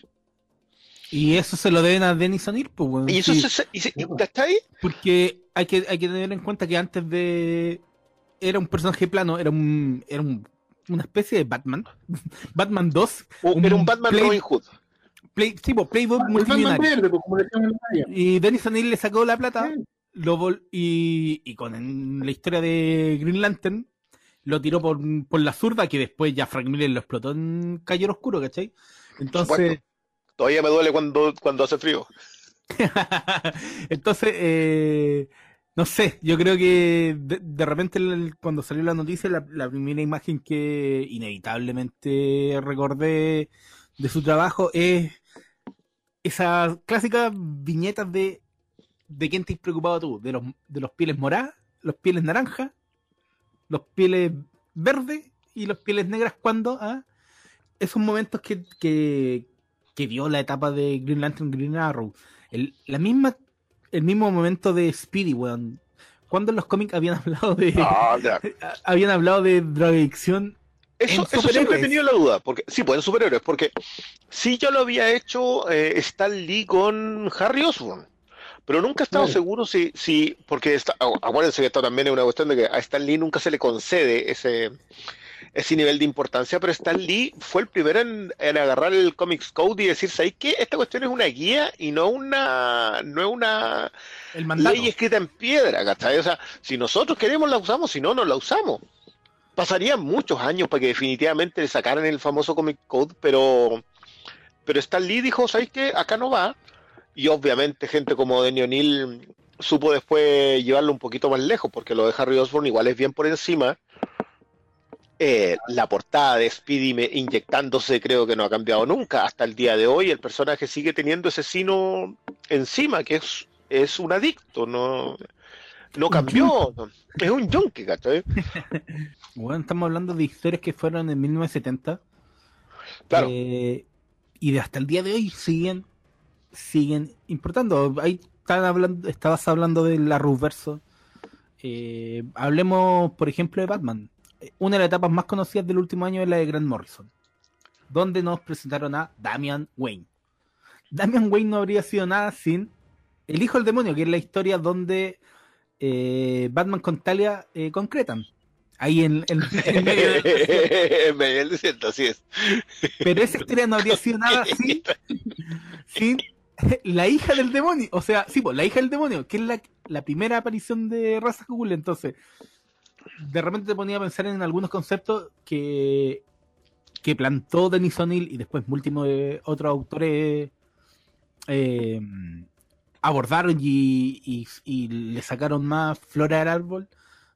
Y eso se lo deben a Denis O'Neill, pues, weón. Y eso Sí, se, y se- pues. ¿cachai? Porque hay que, hay que tener en cuenta que antes de. Era un personaje plano, era un. Era un- una especie de Batman. *laughs* Batman 2. O Un era un Batman play- Robin Hood. Play, sí, pues, Playboy El Batman multimillonario. verde, pues, como le llaman en la playa. Y Denis O'Neill le sacó la plata. Sí. Lo vol- y, y con la historia de Green Lantern lo tiró por, por la zurda que después ya Frank Miller lo explotó en Caballero Oscuro, ¿cachai? Entonces. Todavía me duele cuando, cuando hace frío. *laughs* entonces eh, no sé, yo creo que de, de repente el- cuando salió la noticia, la, la primera imagen que inevitablemente recordé de su trabajo es esas clásicas viñetas de de quién te has preocupado tú, de los, de los pieles moradas, los pieles naranjas, los pieles verdes y los pieles negras cuando ah, esos momentos que, que, que vio la etapa de Green Lantern Green Arrow. El- la misma el mismo momento de Speedy, weón. ¿Cuándo en los cómics habían hablado de Ah, *laughs* habían hablado de drogadicción? Eso, eso siempre he tenido la duda, porque sí, pues en superhéroes, porque sí yo lo había hecho eh, Stan Lee con Harry Osborn, pero nunca he estado Claro. seguro si, si porque está, acu- acuérdense que esto también es una cuestión de que a Stan Lee nunca se le concede ese, ese nivel de importancia, pero Stan Lee fue el primero en, en agarrar el Comics Code y decir, ¿sabéis qué? Esta cuestión es una guía y no una, no es una El ley escrita en piedra, ¿cachai? O sea, si nosotros queremos la usamos, si no, no la usamos. Pasarían muchos años para que definitivamente le sacaran el famoso Comic Code, pero, pero Stan Lee dijo, ¿sabéis qué? Acá no va. Y obviamente gente como Denny O'Neill supo después llevarlo un poquito más lejos, porque lo de Harry Osborn igual es bien por encima. Eh, la portada de Speedy me- inyectándose creo que no ha cambiado nunca hasta el día de hoy. El personaje sigue teniendo ese sino encima, que es, es un adicto, no, no cambió. Es un junkie, ¿cachai? *laughs* Bueno, estamos hablando de historias que fueron en 1970. Claro. eh, y de hasta el día de hoy siguen siguen importando. Ahí están hablando, estabas hablando de la Verso. Eh, hablemos, por ejemplo, de Batman. Una de las etapas más conocidas del último año es la de Grant Morrison, donde nos presentaron a Damian Wayne. Damian Wayne no habría sido nada sin El Hijo del Demonio, que es la historia donde eh, Batman con Talia eh, concretan. Ahí en, en- en medio de- *laughs* En medio del desierto, así es. Pero esa historia no habría sido nada *laughs* sin, sin *laughs* la hija del demonio. O sea, sí, pues, la hija del demonio, que es la, la primera aparición de Raza Google. Entonces, de repente te ponía a pensar en algunos conceptos que, que plantó Denis O'Neill y después múltiples de otros autores eh, abordaron y, y- y le sacaron más flora al árbol.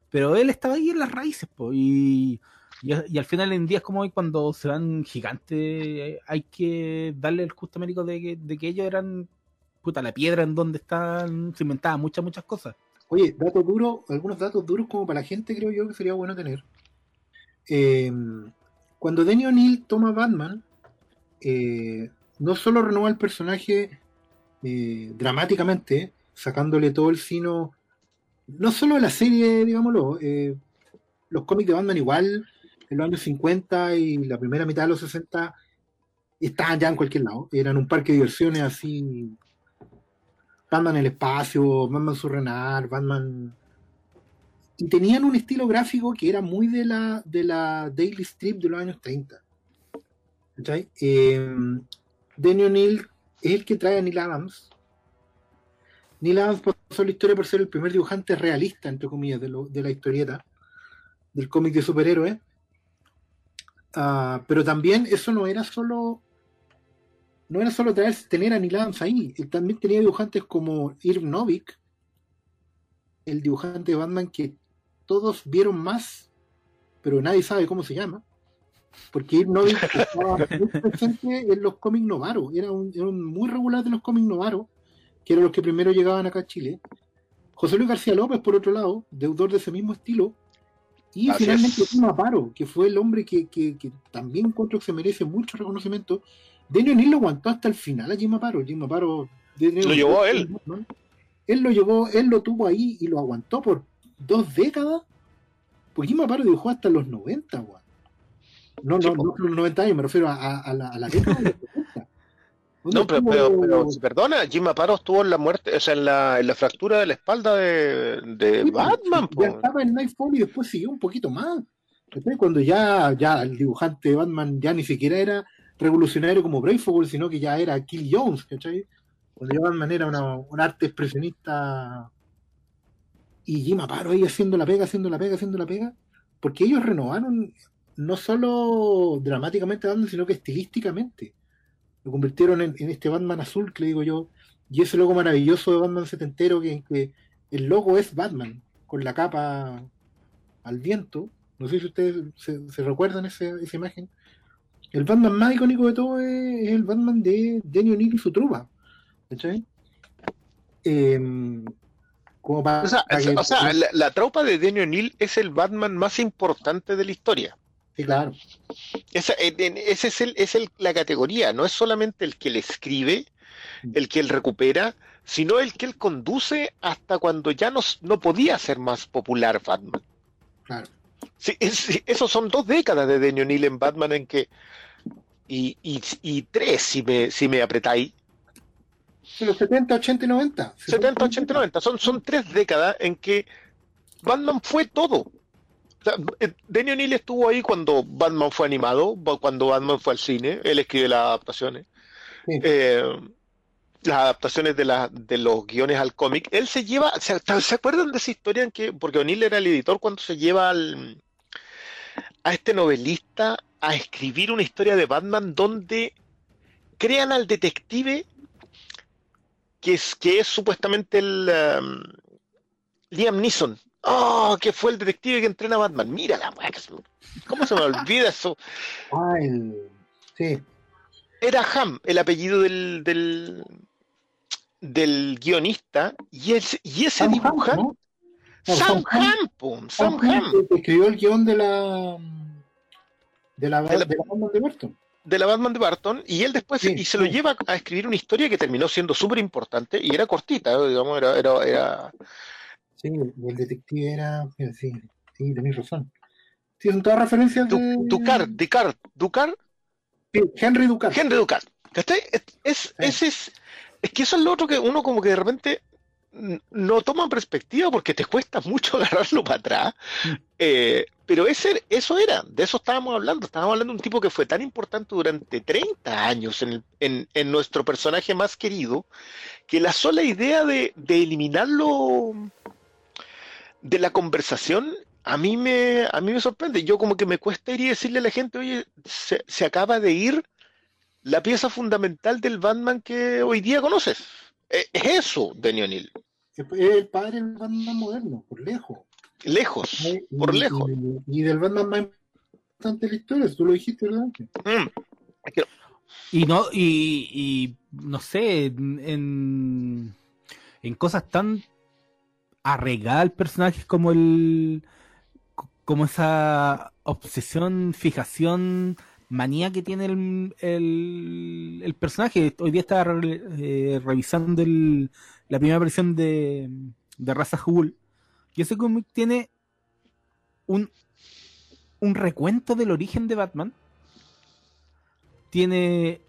Pero él estaba ahí en las raíces, po, y, y, al final en días como hoy, cuando se van gigantes, eh, hay que darle el justo mérito de que, de que ellos eran puta la piedra en donde están se muchas, muchas cosas. Oye, datos duros, algunos datos duros como para la gente creo yo que sería bueno tener. Eh, cuando Denny O'Neill toma Batman, eh, no solo renueva el personaje dramáticamente, sacándole todo el sino, no solo la serie, digámoslo, los cómics de Batman igual, en los años 50 y la primera mitad de los 60, estaban ya en cualquier lado, eran un parque de diversiones así Batman el espacio, Batman surrenar, Batman. Y tenían un estilo gráfico que era muy de la, de la Daily Strip de los años 30. ¿Cachai? Eh, Denny O'Neill es el que trae a Neil Adams. Neil Adams pasó la historia por ser el primer dibujante realista, entre comillas, de, de la historieta, del cómic de superhéroes. Ah, pero también eso no era solo no era solo traer, tener a Neil Adams ahí, él también tenía dibujantes como Irv Novik, el dibujante de Batman que todos vieron más, pero nadie sabe cómo se llama, porque Irv Novik *laughs* estaba muy presente en los cómics Novaro, era un, era un muy regular de los cómics Novaro, que eran los que primero llegaban acá a Chile. José Luis García López, por otro lado, deudor de ese mismo estilo, y Así finalmente es. Tim Aparo, que fue el hombre que, que- que también encuentro que se merece mucho reconocimiento. Denny O'Neill lo aguantó hasta el final a Jim Aparo. Jim Aparo Lo llevó a él. Él lo llevó, él lo tuvo ahí y lo aguantó por dos décadas. Pues Jim Aparo dibujó hasta los 90, weón. No, Sí, no, po. no los 90 años, me refiero a, a- a la, a la década de los 70. No, pero, pero, perdona, Jim Aparo estuvo en la muerte, o sea, en la, en la fractura de la espalda de, de Sí, pues, Batman, Ya po. estaba en Nightfall y después siguió un poquito más. Cuando ya, ya el dibujante de Batman ya ni siquiera era revolucionario como Brave sino que ya era Kill Jones, ¿cachai? Cuando ya Batman era una, un arte expresionista y Jim Aparo ahí haciendo la pega, haciendo la pega, haciendo la pega, porque ellos renovaron no solo dramáticamente Batman, sino que estilísticamente. Lo convirtieron en, en este Batman azul, que le digo yo, y ese logo maravilloso de Batman setentero que, que el logo es Batman, con la capa al viento. No sé si ustedes se, se recuerdan ese- esa imagen. El Batman más icónico de todo es, es el Batman de Denny O'Neill y su trupa. ¿Cachai? Em, como para, O sea, para que- o sea, la, la tropa de Denny O'Neill es el Batman más importante de la historia. Sí, claro. Esa, ese es, el, es el, la categoría, no es solamente el que le escribe, el que él recupera, sino el que él conduce hasta cuando ya no, no podía ser más popular Batman. Claro. Sí, es- esos son dos décadas de Daniel O'Neill en Batman en que y, y, y tres si me, si me apretáis Los 70, 80 y 90. 70, 80, 90. Son, son tres décadas en que Batman fue todo. Eh, Denny O'Neill estuvo ahí cuando Batman fue animado, cuando Batman fue al cine, él escribe las adaptaciones. Sí. Eh, las adaptaciones de, la, de los guiones al cómic. Él se lleva, ¿se, se acuerdan de esa historia en que, porque O'Neill era el editor cuando se lleva al, a este novelista a escribir una historia de Batman donde crean al detective que es, que es supuestamente el um, Liam Neeson. Oh, que fue el detective que entrena a Batman. Mira la weá, ¿cómo se me olvida eso? Ah, el. Sí. Era Ham, el apellido del, del, del guionista, y, ese y ese Sam dibuja. Ham, ¿no? No, Sam Sam Ham. Ham, Sam Ham, que escribió el guion de la. De la, De la- de la Batman de Burton. de la Batman de Barton, y él después Sí, y se lo lleva a escribir una historia que terminó siendo súper importante y era cortita, digamos, era, era, era- Sí, el, detective era. Sí, sí, sí, tenéis razón. Sí, son todas referencias Du- de. Ducar, Ducar, Ducar, Sí, Henry Ducar. Henry Ducar. ¿Cachai? Es, es, ese es, es que eso es lo otro que uno como que de repente no toma en perspectiva porque te cuesta mucho *laughs* agarrarlo para atrás. Eh, pero ese, eso era, de eso estábamos hablando. Estábamos hablando de un tipo que fue tan importante durante 30 años en, el- en, en nuestro personaje más querido, que la sola idea de, de eliminarlo de la conversación a mí me a mí me sorprende. Yo como que me cuesta ir y decirle a la gente, oye, se, se acaba de ir la pieza fundamental del Batman que hoy día conoces. Eh, Es eso, Danny O'Neill. Es el padre del Batman moderno, por lejos. Lejos, Y- por lejos. Y, y del Batman más importante de la historia, tú lo dijiste, ¿verdad? Mm. Y no, y, y no sé, en, en cosas tan arraigadas al personaje como el como esa obsesión, fijación, manía que tiene el, el, personaje. Hoy día estaba eh, revisando el- la primera versión de, de Raza Hul. Y ese cómic tiene un, un recuento del origen de Batman. Tiene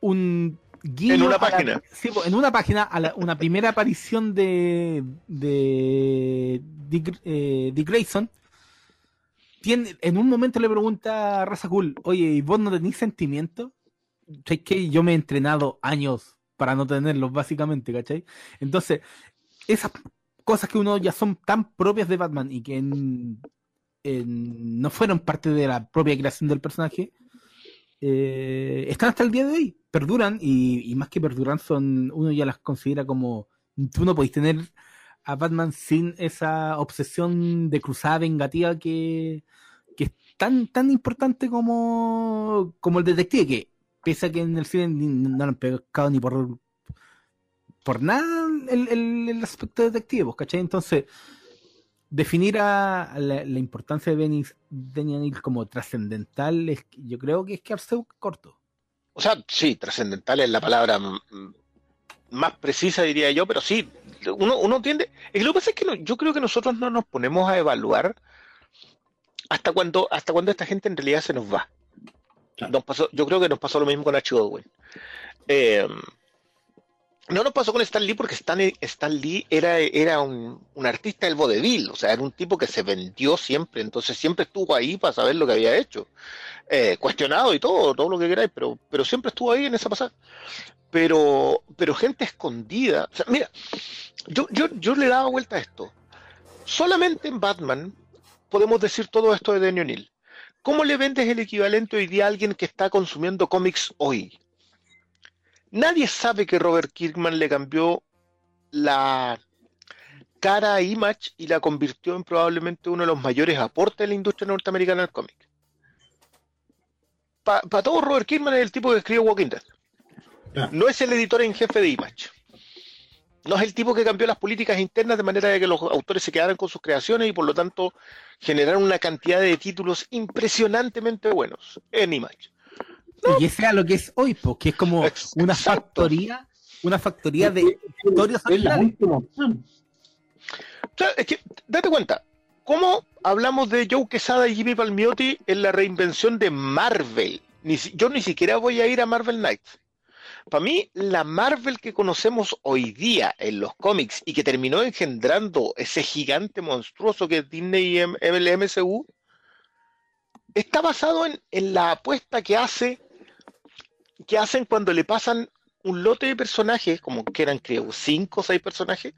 un guiño En una la- página. sí, en una página a la- una primera aparición de de Dick, eh, Dick Grayson. Tiene, en un momento le pregunta a Raza Cool, oye, ¿y vos no tenés sentimientos? Es que yo me he entrenado años para no tenerlos, básicamente, ¿cachai? Entonces, esas cosas que uno ya son tan propias de Batman y que en- en- no fueron parte de la propia creación del personaje, eh, están hasta el día de hoy, perduran y, más que perduran son, uno ya las considera como, tú no podéis tener a Batman sin esa obsesión de cruzada vengativa que, que es tan, tan importante como, como el detective, que pese a que en el cine no lo han pescado ni por por nada el, el- el aspecto detective, pues, ¿cachai? Entonces, definir a, la, la importancia de Benny, Benny O'Neill como trascendental, es, yo creo que es quedarse corto. O sea, sí, trascendental es la palabra más precisa, diría yo, pero sí, uno, uno tiende. Y lo que pasa es que no- yo creo que nosotros no nos ponemos a evaluar hasta cuando, hasta cuando esta gente en realidad se nos va. Claro. Nos pasó, yo creo que nos pasó lo mismo con H. Godwin. Eh, no nos pasó con Stan Lee porque Stan, Lee era, era un, un artista del vodevil, o sea, era un tipo que se vendió siempre, entonces siempre estuvo ahí para saber lo que había hecho. Eh, cuestionado y todo, todo lo que queráis, pero, pero siempre estuvo ahí en esa pasada. Pero, pero gente escondida. O sea, mira, yo, yo, yo le daba vuelta a esto. Solamente en Batman podemos decir todo esto de Danny O'Neill. ¿Cómo le vendes el equivalente hoy día a alguien que está consumiendo cómics hoy? Nadie sabe que Robert Kirkman le cambió la cara a Image y la convirtió en probablemente uno de los mayores aportes de la industria norteamericana del cómic. Para todo, Robert Kirkman es el tipo que escribe Walking Dead. Ya. No es el editor en jefe de Image. No es el tipo que cambió las políticas internas de manera de que los autores se quedaran con sus creaciones y por lo tanto generaron una cantidad de títulos impresionantemente buenos en Image. Y ese es lo que es hoy, porque es como una factoría, una factoría de historias Es la última opción. O sea, es que, date cuenta, ¿cómo hablamos de Joe Quesada y Jimmy Palmiotti en la reinvención de Marvel? Ni yo ni siquiera voy a ir a Marvel Knights. Para mí, la Marvel que conocemos hoy día en los cómics y que terminó engendrando ese gigante monstruoso que es Disney y M- el MCU, está basado en, en la apuesta que hace que hacen cuando le pasan un lote de personajes, como que eran creo cinco o seis personajes,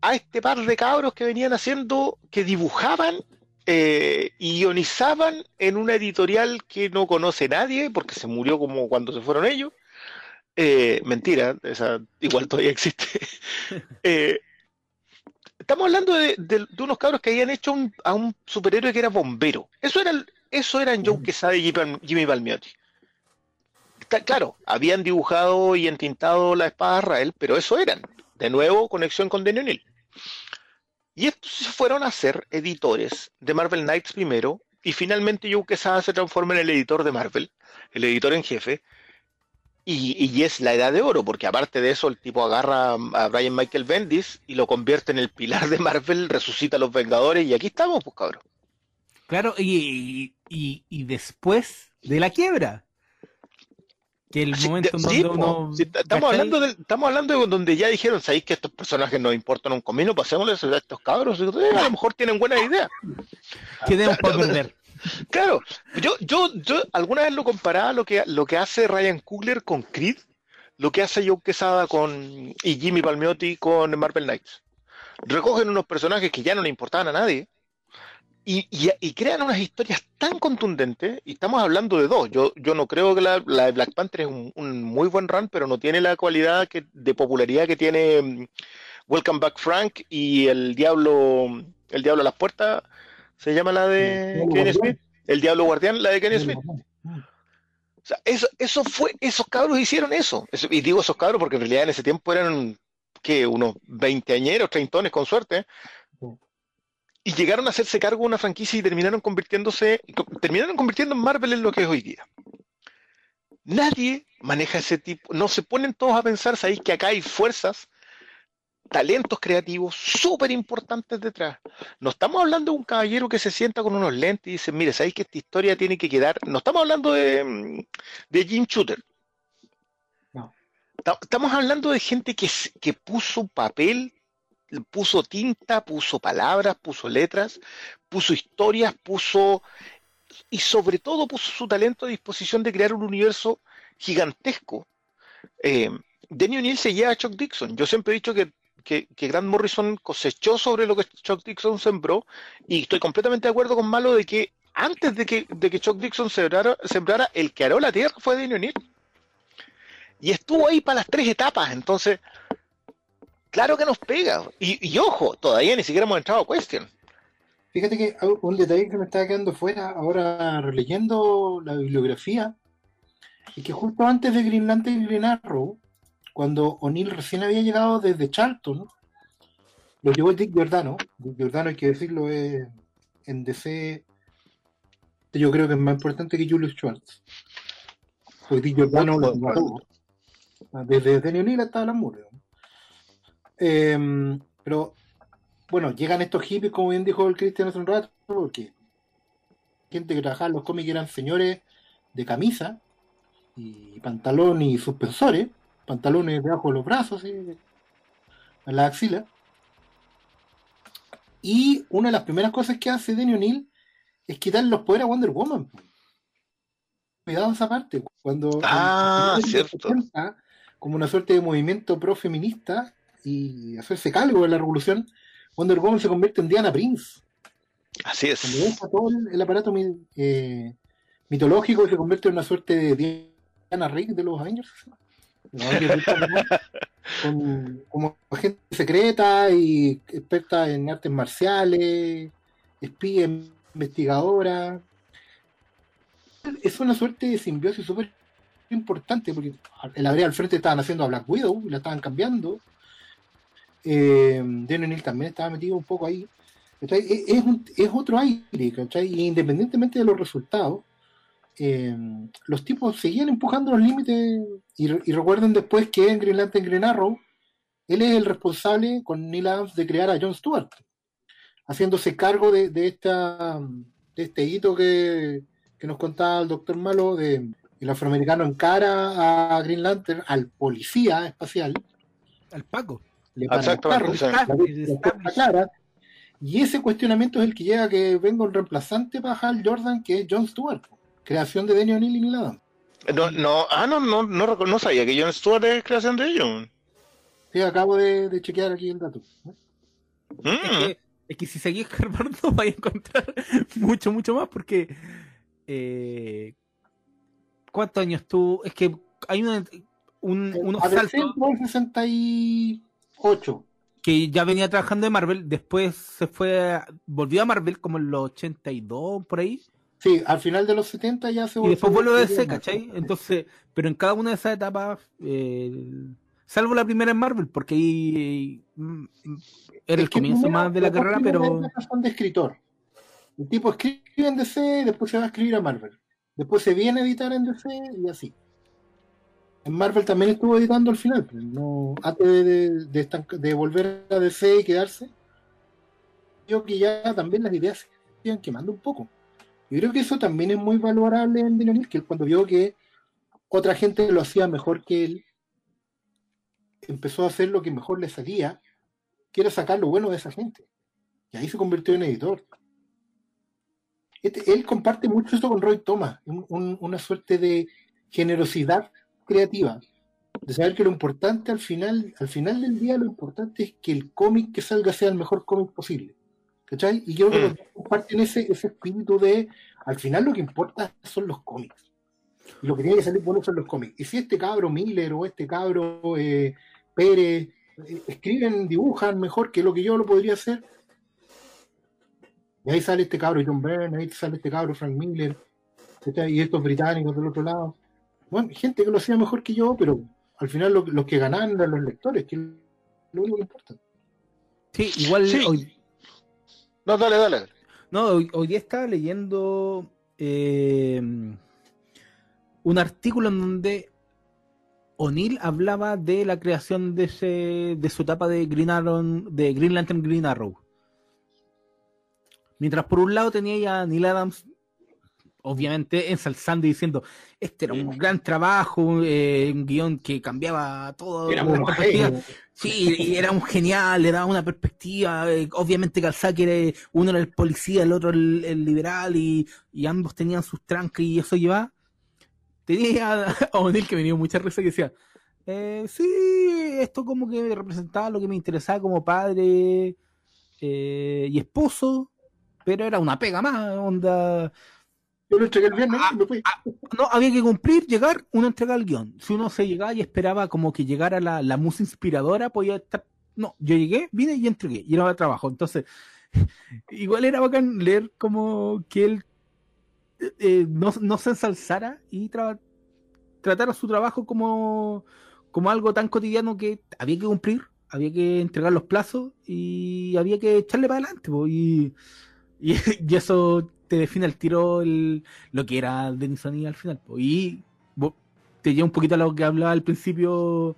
a este par de cabros que venían haciendo, que dibujaban eh, y ionizaban en una editorial que no conoce nadie, porque se murió como cuando se fueron ellos. Eh, mentira, esa igual todavía existe. *laughs* Eh, estamos hablando de, de- de unos cabros que habían hecho un- a un superhéroe que era bombero. Eso era eso eran Joe Quesada y Jimmy Jimmy Palmiotti. Claro, habían dibujado y entintado la espada Rael, pero eso eran. De nuevo, conexión con Daniel O'Neill. Y estos se fueron a ser editores de Marvel Knights primero, y finalmente Joe Quesada se transforma en el editor de Marvel, el editor en jefe, y, y es la edad de oro, porque aparte de eso, el tipo agarra a Brian Michael Bendis y lo convierte en el pilar de Marvel, resucita a los Vengadores, y aquí estamos, pues cabrón. Claro, y, y, y después de la quiebra. Que el Sí, momento de- en sí, donde uno. sí, estamos, hablando de, estamos hablando de donde ya dijeron, ¿sabéis que estos personajes nos importan un comino? Pasémosles a estos cabros, eh, a lo mejor tienen buena idea. ¿Qué tenemos para perder? *laughs* Claro, yo, yo, yo alguna vez lo comparaba lo que, lo que hace Ryan Coogler con Creed, lo que hace Joe Quesada con, y Jimmy Palmiotti con Marvel Knights. Recogen unos personajes que ya no le importaban a nadie y, y- y crean unas historias tan contundentes, y estamos hablando de dos. Yo, yo no creo que la, la de Black Panther es un, un muy buen run, pero no tiene la cualidad que, de popularidad que tiene mm, Welcome Back Frank y el Diablo, el Diablo a las puertas, se llama la de Guardián. Smith. El Diablo Guardián, la de Kenny Smith. O sea, eso, eso fue, esos cabros hicieron eso. Eso- Y digo esos cabros porque en realidad en ese tiempo eran, ¿qué? Unos veinteañeros, treintones con suerte. Y llegaron a hacerse cargo de una franquicia y terminaron convirtiéndose, co- terminaron convirtiendo en Marvel en lo que es hoy día. Nadie maneja ese tipo, no se ponen todos a pensar, sabéis que acá hay fuerzas, talentos creativos súper importantes detrás. No estamos hablando de un caballero que se sienta con unos lentes y dice, mire, sabéis que esta historia tiene que quedar. No estamos hablando de, de Jim Shooter. No. Ta- Estamos hablando de gente que, que puso papel, puso tinta, puso palabras, puso letras, puso historias, puso. Y sobre todo puso su talento a disposición de crear un universo gigantesco. Eh, Denny O'Neill se lleva a Chuck Dixon. Yo siempre he dicho que que, que Grant Morrison cosechó sobre lo que Chuck Dixon sembró, y estoy completamente de acuerdo con Malo de que antes de que, de que Chuck Dixon sembrara, sembrara, el que aró la tierra fue Denny O'Neill. Y estuvo ahí para las tres etapas, entonces, claro que nos pega. Y, y ojo, todavía ni siquiera hemos entrado a Question. Fíjate que un detalle que me estaba quedando fuera, ahora releyendo la bibliografía, es que justo antes de Green Lantern y Green Arrow, cuando O'Neill recién había llegado desde Charlton, lo llevó Dick Giordano. Dick Giordano, hay que decirlo, es en DC, yo creo que es más importante que Julius Schwartz. Porque Dick Giordano lo. Desde Danny O'Neill hasta Alan Moore. Em, pero bueno, llegan estos hippies, como bien dijo el Cristian hace un rato, porque gente que trabajaba en los cómics eran señores de camisa y pantalón y suspensores, pantalones debajo de los brazos, así, en la axila. Y una de las primeras cosas que hace Danny O'Neill es quitar los poderes a Wonder Woman. Cuidado esa parte, cuando Ah, en los cierto. 70, como una suerte de movimiento pro-feminista y hacerse cargo de la revolución, Wonder Woman se convierte en Diana Prince. Así es. Cuando deja todo el, el aparato eh, mitológico y se convierte en una suerte de Diana Rick de los Avengers. *laughs* Con, como agente secreta y experta en artes marciales, espía, investigadora. Es una suerte de simbiosis súper importante porque la vereda al frente estaban haciendo a Black Widow y la estaban cambiando. Eh, O'Neill también estaba metido un poco ahí. ¿cachai? Es, otro aire, ¿cachai? Independientemente de los resultados, eh, los tipos seguían empujando los límites y, y recuerden después que en Green Lantern Green Arrow él es el responsable con Neil Adams de crear a John Stewart haciéndose cargo de, de esta de este hito que, que nos contaba el doctor Malo de el afroamericano encara a Green Lantern al policía espacial Al Paco. Le el Exactamente, sí. clara, y ese cuestionamiento es el que llega a que venga un reemplazante para Hal Jordan, que es John Stewart, creación de Daniel O'Neill y Neil Adams. No, no, ah, no, no, no, no sabía que John Stewart es creación de ellos. Sí, acabo de, de chequear aquí el dato. Mm. Es que, es que si seguís *laughs* escarbando vais a encontrar *laughs* mucho, mucho más porque... eh, ¿Cuántos años tú? Es que hay una- un, unos A saltos 68. que ya venía trabajando de Marvel, después se fue, volvió a Marvel como en los 82, por ahí, Sí, al final de los 70 ya se y después vuelve a volvió DC, ¿cachai? Entonces, pero en cada una de esas etapas, eh, salvo la primera en Marvel, porque ahí mm, era el Es que comienzo primero, más de la carrera, pero... son de escritor. El tipo escribe en DC, después se va a escribir a Marvel. Después se viene a editar en DC y así. Marvel también estuvo editando al final, no, antes de, volver a DC y quedarse. Yo que ya también las ideas se iban quemando un poco. Yo creo que eso también es muy valorable en O'Neill, que cuando vio que otra gente lo hacía mejor que él, empezó a hacer lo que mejor le salía, que era sacar lo bueno de esa gente. Y ahí se convirtió en editor. Este- él comparte mucho eso con Roy Thomas, un- un- una suerte de generosidad creativa, de saber que lo importante al final, al final del día, lo importante es que el cómic que salga sea el mejor cómic posible. ¿Cachai? Y creo que Mm. comparten ese, ese espíritu de, al final lo que importa son los cómics. Y lo que tiene que salir bueno son los cómics. Y si este cabro Miller o este cabro eh, Pérez eh, escriben, dibujan mejor que lo que yo lo podría hacer, y ahí sale este cabro John Byrne, ahí sale este cabro Frank Miller, ¿cachai? y estos británicos del otro lado. Bueno, gente que lo hacía mejor que yo, pero al final lo- los que ganaban eran los lectores, que es lo único que importa. Sí, igual Sí. hoy, No, dale, dale. no, hoy, hoy día estaba leyendo eh, un artículo en donde O'Neill hablaba de la creación de ese, de su etapa de Green Arrow, de Green Lantern Green Arrow. Mientras por un lado tenía ya a Neil Adams, obviamente ensalzando y diciendo, este era un gran trabajo, eh, un guion que cambiaba todo. Era la un perspectiva". genio. Sí, y era un genial, le daba una perspectiva. eh, obviamente Calzaki era uno era el policía, el otro el, el liberal, y, y ambos tenían sus trancas y eso llevaba. Tenía *laughs* a a O'Neill que me dio mucha risa que decía, eh, sí, esto como que representaba lo que me interesaba como padre eh, y esposo, pero era una pega más, onda. Yo lo entregué el viernes y me fui. No, había que cumplir, llegar, uno entrega el guion. Si uno se llegaba y esperaba como que llegara la, la musa inspiradora, podía estar. No, yo llegué, vine y entregué, y era trabajo. Entonces, *laughs* igual era bacán leer como que él eh, eh, no, no se ensalzara y tra- tratara su trabajo como, como algo tan cotidiano que había que cumplir, había que entregar los plazos y había que echarle para adelante. po, y, y, *laughs* y eso te define al tiro el, lo que era Denison y al final. Y bo- te lleva un poquito a lo que hablaba al principio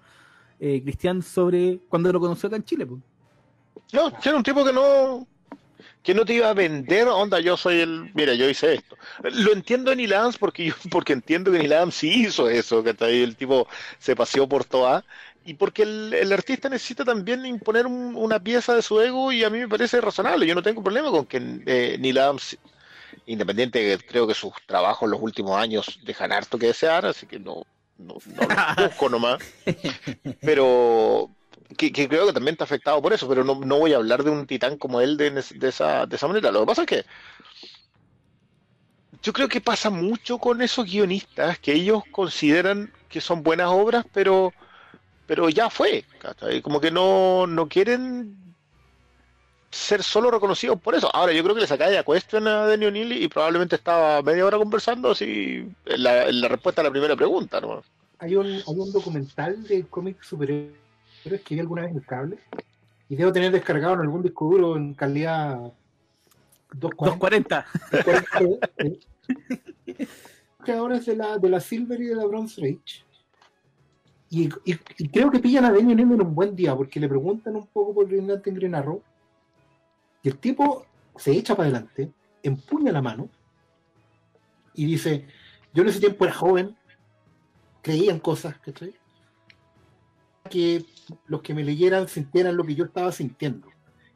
eh, Cristian sobre cuando lo conoció acá en Chile. po. No, era un tipo que no que no te iba a vender, onda, yo soy el, mira, yo hice esto. Lo entiendo en Adams porque yo, *laughs* porque entiendo que Neil Adams sí hizo eso, que el tipo se paseó por toda y porque el, el artista necesita también imponer un- una pieza de su ego y a mí me parece razonable. Yo no tengo problema con que eh, Neil Adams, independiente creo que sus trabajos en los últimos años dejan harto que desear, así que no, no, no lo *laughs* busco nomás. Pero que, que creo que también está afectado por eso, pero no, no voy a hablar de un titán como él de, de esa, de esa manera. Lo que pasa es que yo creo que pasa mucho con esos guionistas que ellos consideran que son buenas obras, pero, pero ya fue. ¿cachai? Como que no, no quieren ser solo reconocidos por eso. Ahora, yo creo que le sacáis a cuestión a Danny O'Neill y probablemente estaba media hora conversando así en la, en la respuesta a la primera pregunta. ¿no? Hay un, hay un documental de cómics superhéroes que vi alguna vez en el cable y debo tener descargado en algún disco duro en calidad 240. 240. que creadores de la, de la Silver y de la Bronze Age. Y, y- y creo que pillan a Daniel Nemo en un buen día, porque le preguntan un poco por Green Lantern Green Arrow. Y el tipo se echa para adelante, empuña la mano y dice: Yo en ese tiempo era joven, creía en cosas, ¿cachai? Que los que me leyeran sintieran lo que yo estaba sintiendo,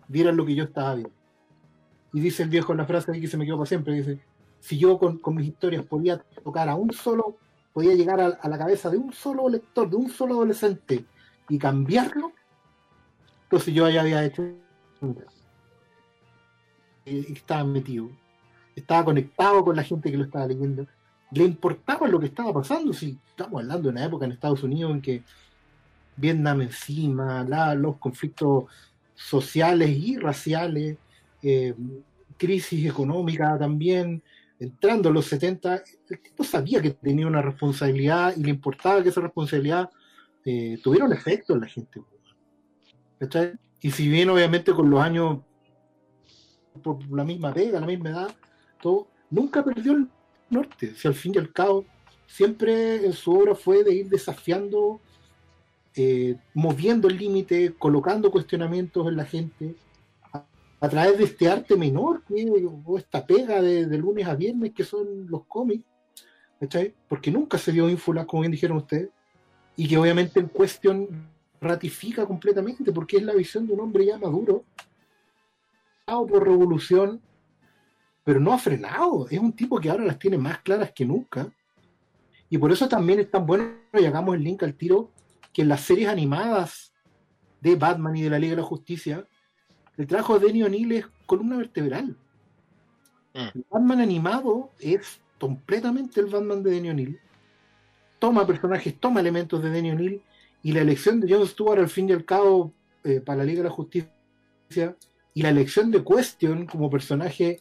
vieran lo que yo estaba viendo. Y dice el viejo en la frase que se me quedó para siempre: dice, si yo con, con mis historias podía tocar a un solo, podía llegar a, a la cabeza de un solo lector, de un solo adolescente y cambiarlo, entonces yo ya había hecho y estaba metido, estaba conectado con la gente que lo estaba leyendo, le importaba lo que estaba pasando, si estamos hablando de una época en Estados Unidos en que Vietnam encima, la- los conflictos sociales y raciales, eh, crisis económica también, entrando a los 70, el tipo sabía que tenía una responsabilidad y le importaba que esa responsabilidad eh, tuviera un efecto en la gente. Y si bien obviamente con los años, por la misma pega, la misma edad, todo, nunca perdió el norte. Si al fin y al cabo, siempre en su obra fue de ir desafiando, eh, moviendo el límite, colocando cuestionamientos en la gente, a, a través de este arte menor, o esta pega de, de lunes a viernes que son los cómics, ¿cachai? Porque nunca se dio ínfulas, como bien dijeron ustedes, y que obviamente en cuestión ratifica completamente, porque es la visión de un hombre ya maduro, por revolución, pero no ha frenado. Es un tipo que ahora las tiene más claras que nunca. Y por eso también es tan bueno, y hagamos el link al tiro, que en las series animadas de Batman y de la Liga de la Justicia, el trabajo de Denny O'Neill es columna vertebral. Mm. El Batman animado es completamente el Batman de Denny O'Neill. Toma personajes, toma elementos de Denny O'Neill, y la elección de Jon Stewart al fin y al cabo eh, para la Liga de la Justicia, y la elección de Question como personaje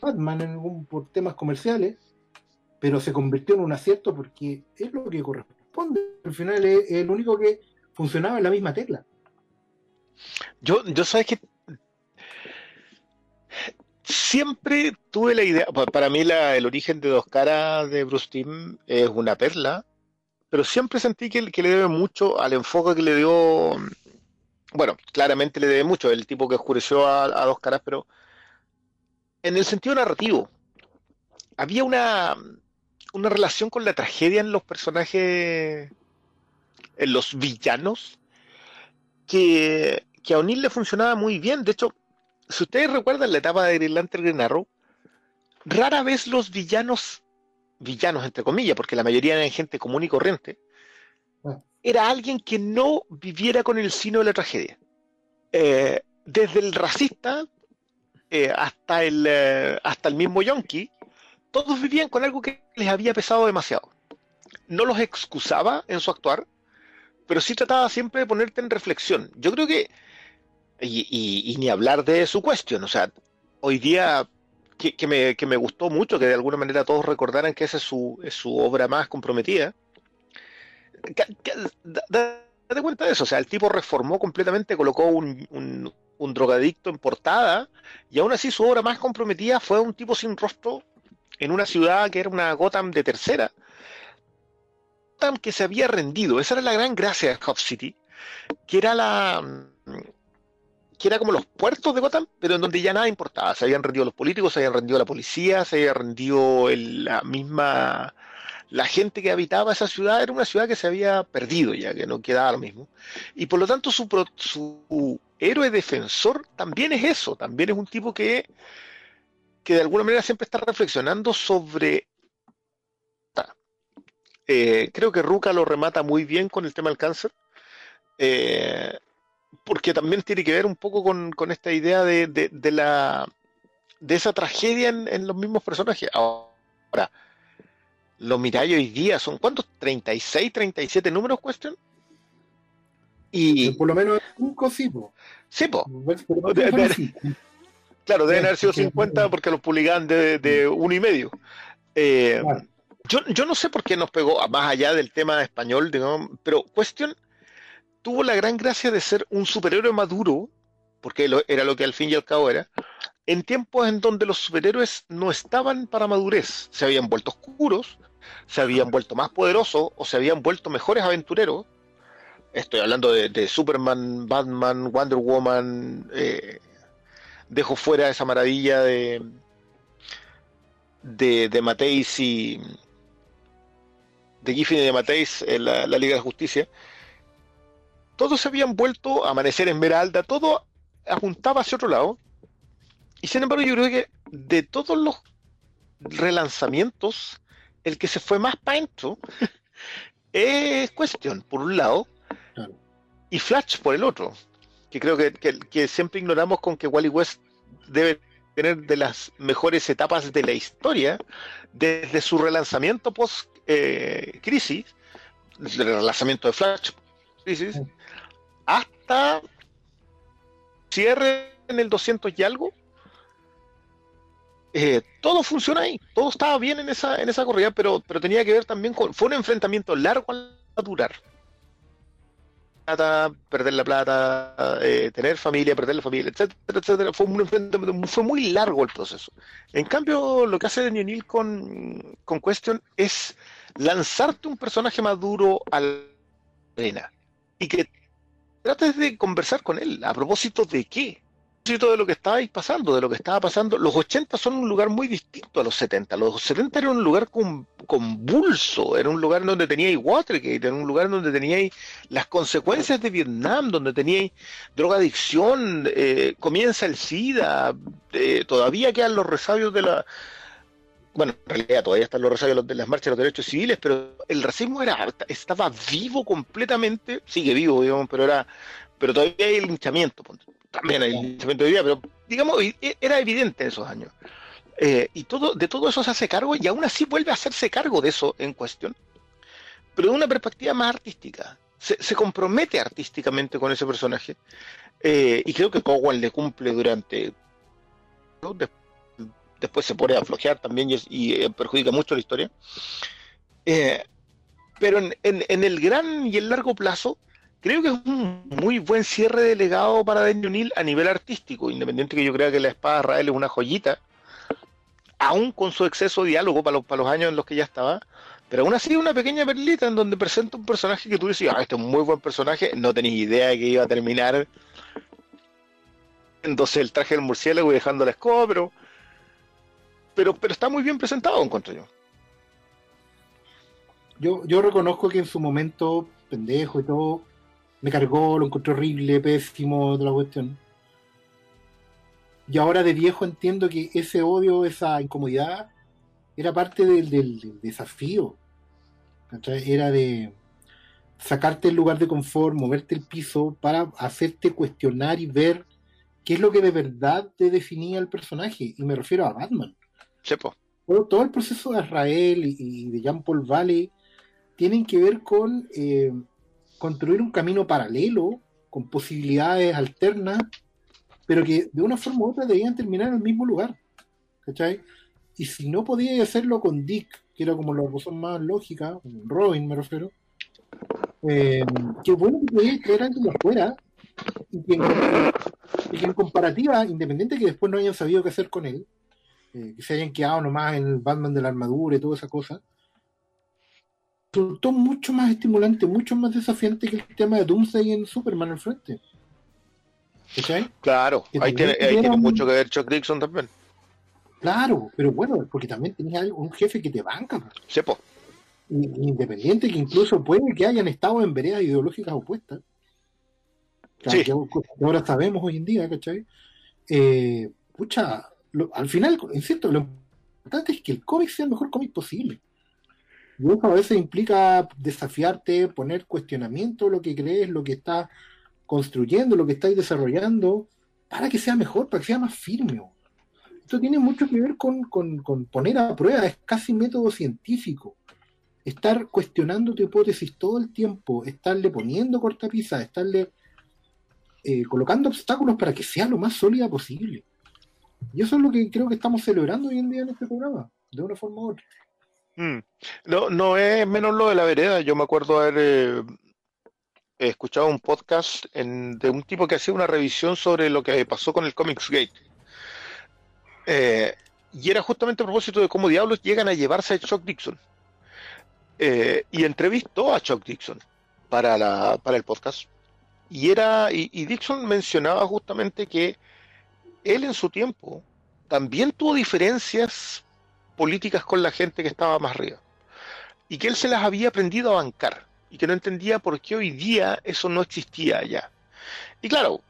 Batman en por temas comerciales, pero se convirtió en un acierto porque es lo que corresponde. Al final es, el único que funcionaba en la misma tecla. Yo, yo sabes que siempre tuve la idea, pa- para mí la- el origen de Dos Caras de Bruce Timm es una perla, pero siempre sentí que, que le debe mucho al enfoque que le dio, bueno, claramente le debe mucho, el tipo que oscureció a, Dos Caras, pero en el sentido narrativo, había una, una relación con la tragedia en los personajes, en los villanos, que, que a O'Neill le funcionaba muy bien. De hecho, si ustedes recuerdan la etapa de Green Lantern Green Arrow, rara vez los villanos, villanos entre comillas, porque la mayoría eran gente común y corriente, Ah. Era alguien que no viviera con el sino de la tragedia. Eh, desde el racista eh, hasta, el, eh, hasta el mismo yonki, todos vivían con algo que les había pesado demasiado. No los excusaba en su actuar, pero sí trataba siempre de ponerte en reflexión. Yo creo que, y, ni hablar de su cuestión, o sea, hoy día que, que me, que me gustó mucho, que de alguna manera todos recordaran que esa es su, es su obra más comprometida. Date cuenta de eso, o sea, el tipo reformó completamente, colocó un, un- drogadicto en portada, y aún así su obra más comprometida fue un tipo sin rostro en una ciudad que era una Gotham de tercera, Gotham que se había rendido. Esa era la gran gracia de Hub City, que era la que era como los puertos de Gotham, pero en donde ya nada importaba. Se habían rendido los políticos, se habían rendido la policía, se había rendido la misma la gente que habitaba esa ciudad. Era una ciudad que se había perdido ya, que no quedaba lo mismo. Y por lo tanto su, su héroe defensor también es eso, también es un tipo que que de alguna manera siempre está reflexionando sobre eh, creo que Ruka lo remata muy bien con el tema del cáncer, eh, porque también tiene que ver un poco con, con esta idea de, de- de la de esa tragedia en, en los mismos personajes. Ahora, lo miráis hoy día, son ¿cuántos? ¿36, 37 números cuestión? Y Por lo menos cinco sí, po. sí, po, De- de- claro, deben haber sido porque- 50 porque los publicaban de, de uno y medio. Eh, Claro. Yo, yo no sé por qué nos pegó, más allá del tema español, digamos, pero Question tuvo la gran gracia de ser un superhéroe maduro, porque lo- era lo que al fin y al cabo era, en tiempos en donde los superhéroes no estaban para madurez, se habían vuelto oscuros, se habían vuelto más poderosos o se habían vuelto mejores aventureros. Estoy hablando de, de Superman, Batman, Wonder Woman. eh, dejo fuera esa maravilla de de, de Mateis y de Giffen y de Mateis en la, la Liga de Justicia. Todos se habían vuelto a Amanecer Esmeralda, todo apuntaba hacia otro lado. Y sin embargo, yo creo que de todos los relanzamientos, el que se fue más para adentro es Question, por un lado, Claro. y Flash por el otro. Que creo que, que- que siempre ignoramos con que Wally West debe tener de las mejores etapas de la historia, desde su relanzamiento post-crisis, el relanzamiento de Flash, crisis, hasta cierre en el 200 y algo. Eh, todo funciona ahí, todo estaba bien en esa, en esa corrida, pero, pero tenía que ver también con. Fue un enfrentamiento largo a durar. Plata, perder la plata, eh, tener familia, perder la familia, etcétera, etcétera. Fue un enfrentamiento, fue muy largo el proceso. En cambio, lo que hace Neal con, con Question es lanzarte un personaje maduro a la arena y que trates de conversar con él. ¿A propósito de qué? De lo que estabais pasando, de lo que estaba pasando. Los 80 son un lugar muy distinto a los 70. Los 70 era un lugar con- convulso, era un lugar donde teníais Watergate, era un lugar donde teníais las consecuencias de Vietnam, donde teníais drogadicción, eh, comienza el SIDA, eh, todavía quedan los resabios de la... Bueno, en realidad todavía están los resabios de las marchas de los derechos civiles, pero el racismo era estaba vivo completamente, sigue vivo, digamos, pero era pero todavía hay el linchamiento, ponte. También hay linchamiento hoy día, pero digamos, y- e- era evidente en esos años. Eh, y todo, de todo eso se hace cargo y aún así vuelve a hacerse cargo de eso en cuestión, pero de una perspectiva más artística. Se, se compromete artísticamente con ese personaje. Eh, y creo que Cowan le cumple durante. ¿no? Des- después se pone a flojear también y, y, eh, perjudica mucho la historia. Eh, pero en, en- en el gran y el largo plazo, creo que es un muy buen cierre de legado para Daniel O'Neill a nivel artístico, independiente que yo crea que la espada de Rael es una joyita, aún con su exceso de diálogo para los, para los años en los que ya estaba, pero aún así una pequeña perlita en donde presenta un personaje que tú decías, ah, este es un muy buen personaje, no tenías idea de que iba a terminar entonces el traje del murciélago y dejando la escoba, pero, pero, pero está muy bien presentado, encuentro yo. Yo, yo reconozco que en su momento, pendejo y todo, me cargó, lo encontré horrible, pésimo, de la cuestión. Y ahora de viejo entiendo que ese odio, esa incomodidad, era parte del, del- del desafío. Era de sacarte el lugar de confort, moverte el piso para hacerte cuestionar y ver qué es lo que de verdad te definía el personaje. Y me refiero a Batman Chepo. todo, todo el proceso de Israel y, y de Jean Paul Valley tienen que ver con eh, construir un camino paralelo, con posibilidades alternas, pero que de una forma u otra debían terminar en el mismo lugar. ¿Cachai? Y si no podía hacerlo con Dick, que era como la razón más lógica, Robin me refiero, eh, qué bueno que podía traer a alguien de afuera y que, en, que comparativa, independiente de que después no hayan sabido qué hacer con él, eh, que se hayan quedado nomás en el Batman de la armadura y toda esa cosa, resultó mucho más estimulante, mucho más desafiante que el tema de Doomsday en Superman al frente. ¿Cachai? Claro, Que ahí tiene, ahí tiene mucho que ver Chuck Dixon también. Claro, pero bueno, porque también tenías un jefe que te banca, pues. Chepo. Y- independiente que incluso puede que hayan estado en veredas ideológicas opuestas. Claro, Sí. que ahora sabemos hoy en día, ¿cachai? Eh, pucha, lo- al final, insisto, lo importante es que el cómic sea el mejor cómic posible. Eso a veces implica desafiarte, poner cuestionamiento lo que crees, lo que estás construyendo, lo que estáis desarrollando, para que sea mejor, para que sea más firme. Esto tiene mucho que ver con, con- con poner a prueba, es casi método científico. Estar cuestionando tu hipótesis todo el tiempo, estarle poniendo cortapisas, estarle eh, colocando obstáculos para que sea lo más sólida posible. Y eso es lo que creo que estamos celebrando hoy en día en este programa, de una forma u otra. Mm. No, no es menos lo de la vereda. Yo me acuerdo haber eh, escuchado un podcast de un tipo que hacía una revisión sobre lo que pasó con el Comics Gate. Eh, y era justamente a propósito de cómo diablos llegan a llevarse a Chuck Dixon. Eh, y entrevistó a Chuck Dixon para, el podcast. Y, era, y Dixon mencionaba justamente que él en su tiempo también tuvo diferencias políticas con la gente que estaba más arriba. Y que él se las había aprendido a bancar. Y que no entendía por qué hoy día eso no existía allá. Y claro,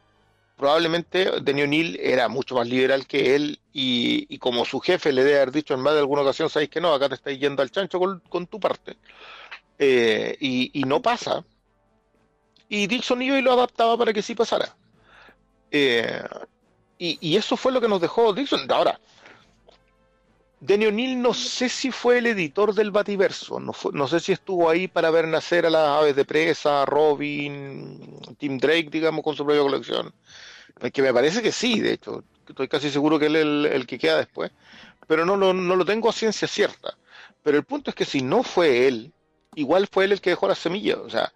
probablemente Denny O'Neill era mucho más liberal que él y, como su jefe le debe haber dicho en más de alguna ocasión, sabéis que no, acá te estáis yendo al chancho con, con tu parte. Eh, y, y no pasa. Y Dixon y lo adaptaba para que sí pasara. Eh, y, y eso fue lo que nos dejó Dixon. Ahora, Denny O'Neill no sé si fue el editor del Bativerso, no, fue- no sé si estuvo ahí para ver nacer a las aves de presa, Robin, Tim Drake, digamos, con su propia colección. Que me parece que sí, de hecho, estoy casi seguro que él es el, que queda después, pero no, lo- no lo tengo a ciencia cierta. Pero el punto es que si no fue él, igual fue él el que dejó las semillas. O sea,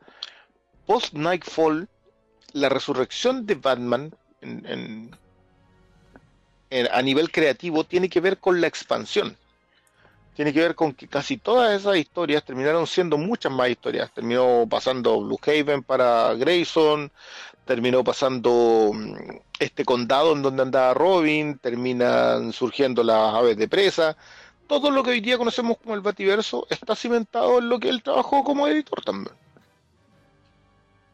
post Nightfall, la resurrección de Batman en- en- en- a nivel creativo tiene que ver con la expansión. Tiene que ver con que casi todas esas historias terminaron siendo muchas más historias. Terminó pasando Blue Haven para Grayson, terminó pasando mm, este condado en donde andaba Robin, terminan surgiendo las aves de presa. Todo lo que hoy día conocemos como el Bativerso está cimentado en lo que él trabajó como editor también.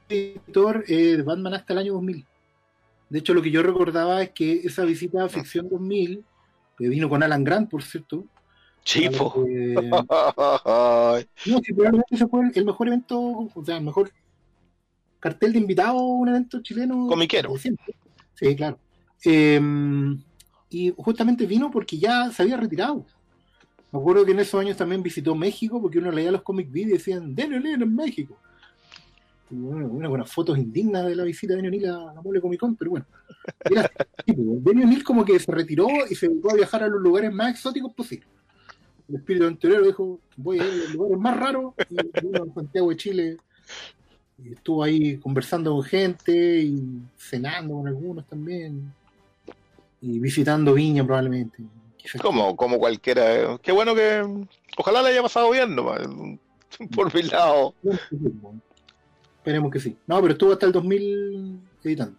editor eh, de Batman hasta el año 2000. De hecho, lo que yo recordaba es que esa visita a Ficción 2000, que vino con Alan Grant, por cierto. Sí, po. eh, *laughs* Ay, no, sí, probablemente ese fue el, mejor evento, o sea, el mejor cartel de invitados a un evento chileno. Comiquero. Sí, claro. Eh, y justamente vino porque ya se había retirado. Me acuerdo que en esos años también visitó México, porque uno leía los Comic Beat y decían, O'Neill en México. Bueno, una buenas fotos indignas de la visita de O'Neill a la Mole Comic Con, pero bueno. Era O'Neill como que se retiró y se dedicó a viajar a los lugares más exóticos posibles. El espíritu anterior dijo, voy a ir a los lugares más raros, y vino a Santiago de Chile. Y estuvo ahí conversando con gente y cenando con algunos también. Y visitando Viña probablemente. Como, como cualquiera. eh. Qué bueno que. Ojalá le haya pasado bien, nomás. *laughs* Por mi lado. Esperemos que sí. No, pero estuvo hasta el 2000 editando.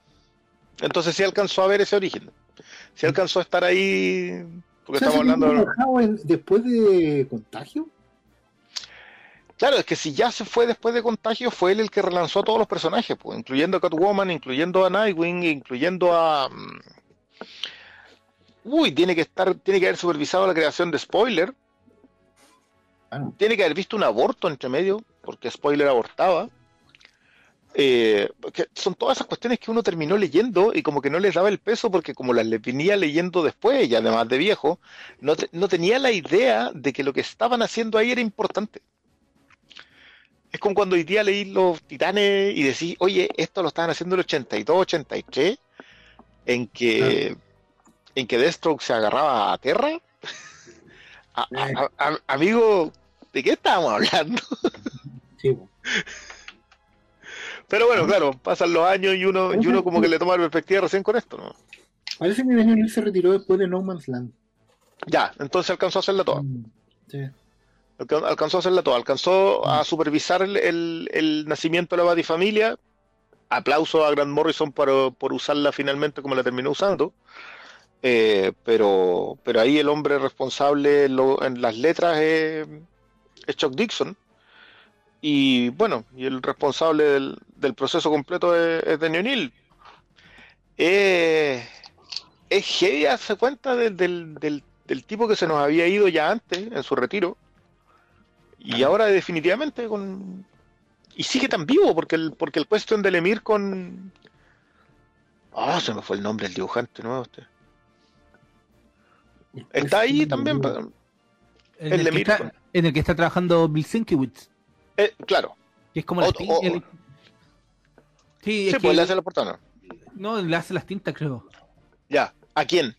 Entonces sí alcanzó a ver ese origen. Sí alcanzó a estar ahí. Porque O sea, estamos ¿se hablando. trabajado en- después de Contagio? Claro, es que si ya se fue después de Contagio, fue él el que relanzó a todos los personajes, pues, incluyendo a Catwoman, incluyendo a Nightwing, incluyendo a. mm, Uy, tiene que estar, tiene que haber supervisado la creación de Spoiler. Claro. Tiene que haber visto un aborto entre medio, porque Spoiler abortaba. Eh, que son todas esas cuestiones que uno terminó leyendo y como que no les daba el peso porque como las le venía leyendo después y además de viejo, no, te- no tenía la idea de que lo que estaban haciendo ahí era importante. Es como cuando hoy día leí los titanes y decís, oye, esto lo estaban haciendo en el 82, 83, en que, en que Deathstroke se agarraba a Terra. *laughs* A- a- a- amigo, ¿de qué estábamos hablando? Sí. Pero bueno, claro, pasan los años y uno, y uno como que le toma la perspectiva recién con esto, ¿no? Parece que Daniel se retiró después de No Man's Land. Ya, entonces alcanzó a hacerla toda. Mm, Sí. Alca- Alcanzó a hacerla toda. Alcanzó a supervisar el, el- el nacimiento de la Batifamilia. Aplauso a Grant Morrison por, por usarla finalmente como la terminó usando. Eh, pero, pero ahí el hombre responsable en, lo- en las letras es, es Chuck Dixon. Y bueno, y el responsable del, del proceso completo es, es Denny O'Neill. Eh, es heavy darse cuenta del, del, del- del tipo que se nos había ido ya antes, en su retiro. Y ahora definitivamente con... Y sigue tan vivo, porque el, porque el cuestión del Emir con... Ah, se me fue el nombre del dibujante nuevo. Este. Está ahí también. pa- En El el, de que Mirko. está, en el que está trabajando Bill Sienkiewicz, Eh, claro. que es como la O- tinta. o- el- Sí, Sí, pues le hace la portada. no, le hace las tintas, creo. Ya. ¿A quién?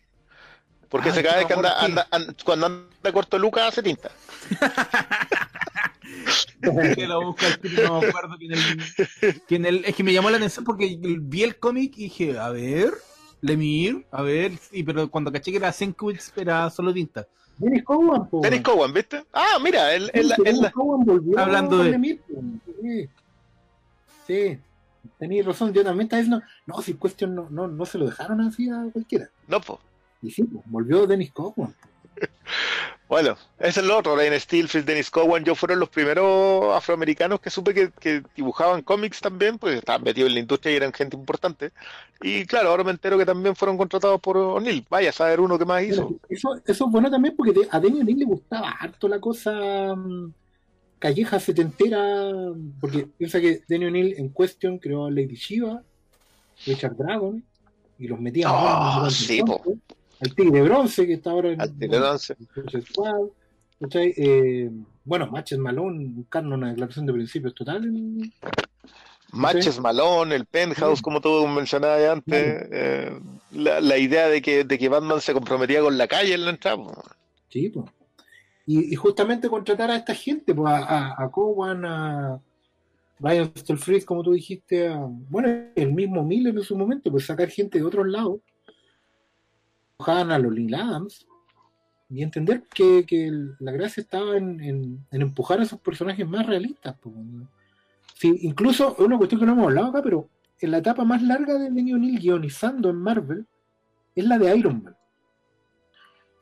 Porque Ah, se cada vez que anda, anda, anda- cuando anda corto Lucas hace tinta. *laughs* que lo busco al tiro, no me acuerdo quién el, quién el- es que me llamó la atención porque vi el cómic y dije, a ver, Lemire, a ver, sí, pero cuando caché que era Sienkiewicz era solo tinta. Dennis Cowan, po. Dennis Cowan, ¿viste? Ah, mira, él, él, Sí, él- Dennis Cowan volvió Hablando de- po. Sí. Sí, tenéis razón. Yo también estaba diciendo, no, si cuestión no, no, no se lo dejaron así a cualquiera. no, po. Y sí, po, volvió Dennis Cowan. Bueno, ese es lo otro, Ryan Steelfield, Dennis Cowan, yo fueron los primeros afroamericanos que supe que, que dibujaban cómics también, pues estaban metidos en la industria y eran gente importante. Y claro, ahora me entero que también fueron contratados por O'Neill. Vaya a saber uno que más hizo. Eso, eso es bueno también porque a Denny O'Neill le gustaba harto la cosa mm, calleja setentera, porque piensa que Denny O'Neill en Question creó Lady Shiva, Richard Dragon, y los metía Oh, sí, el po. Al Tigre Bronce, que está ahora en Al Tigre. Eh, bueno, Matches Malone, buscaron una declaración de principios total. en- Matches Malone, el Penthouse, como tú mencionabas antes, eh, la, la idea de que, de que Batman se comprometía con la calle en la entrada. Sí, pues. Y, y justamente contratar a esta gente, pues, a, a, a Cowan, a Brian Stelfreeze, como tú dijiste, a, bueno, el mismo Miller en su momento, pues sacar gente de otros lados, a los Lil Adams, y entender que, que la gracia estaba en, en- empujar a esos personajes más realistas. Sí, incluso, es una cuestión que no hemos hablado acá, pero en la etapa más larga de Denny O'Neill guionizando en Marvel es la de Iron Man.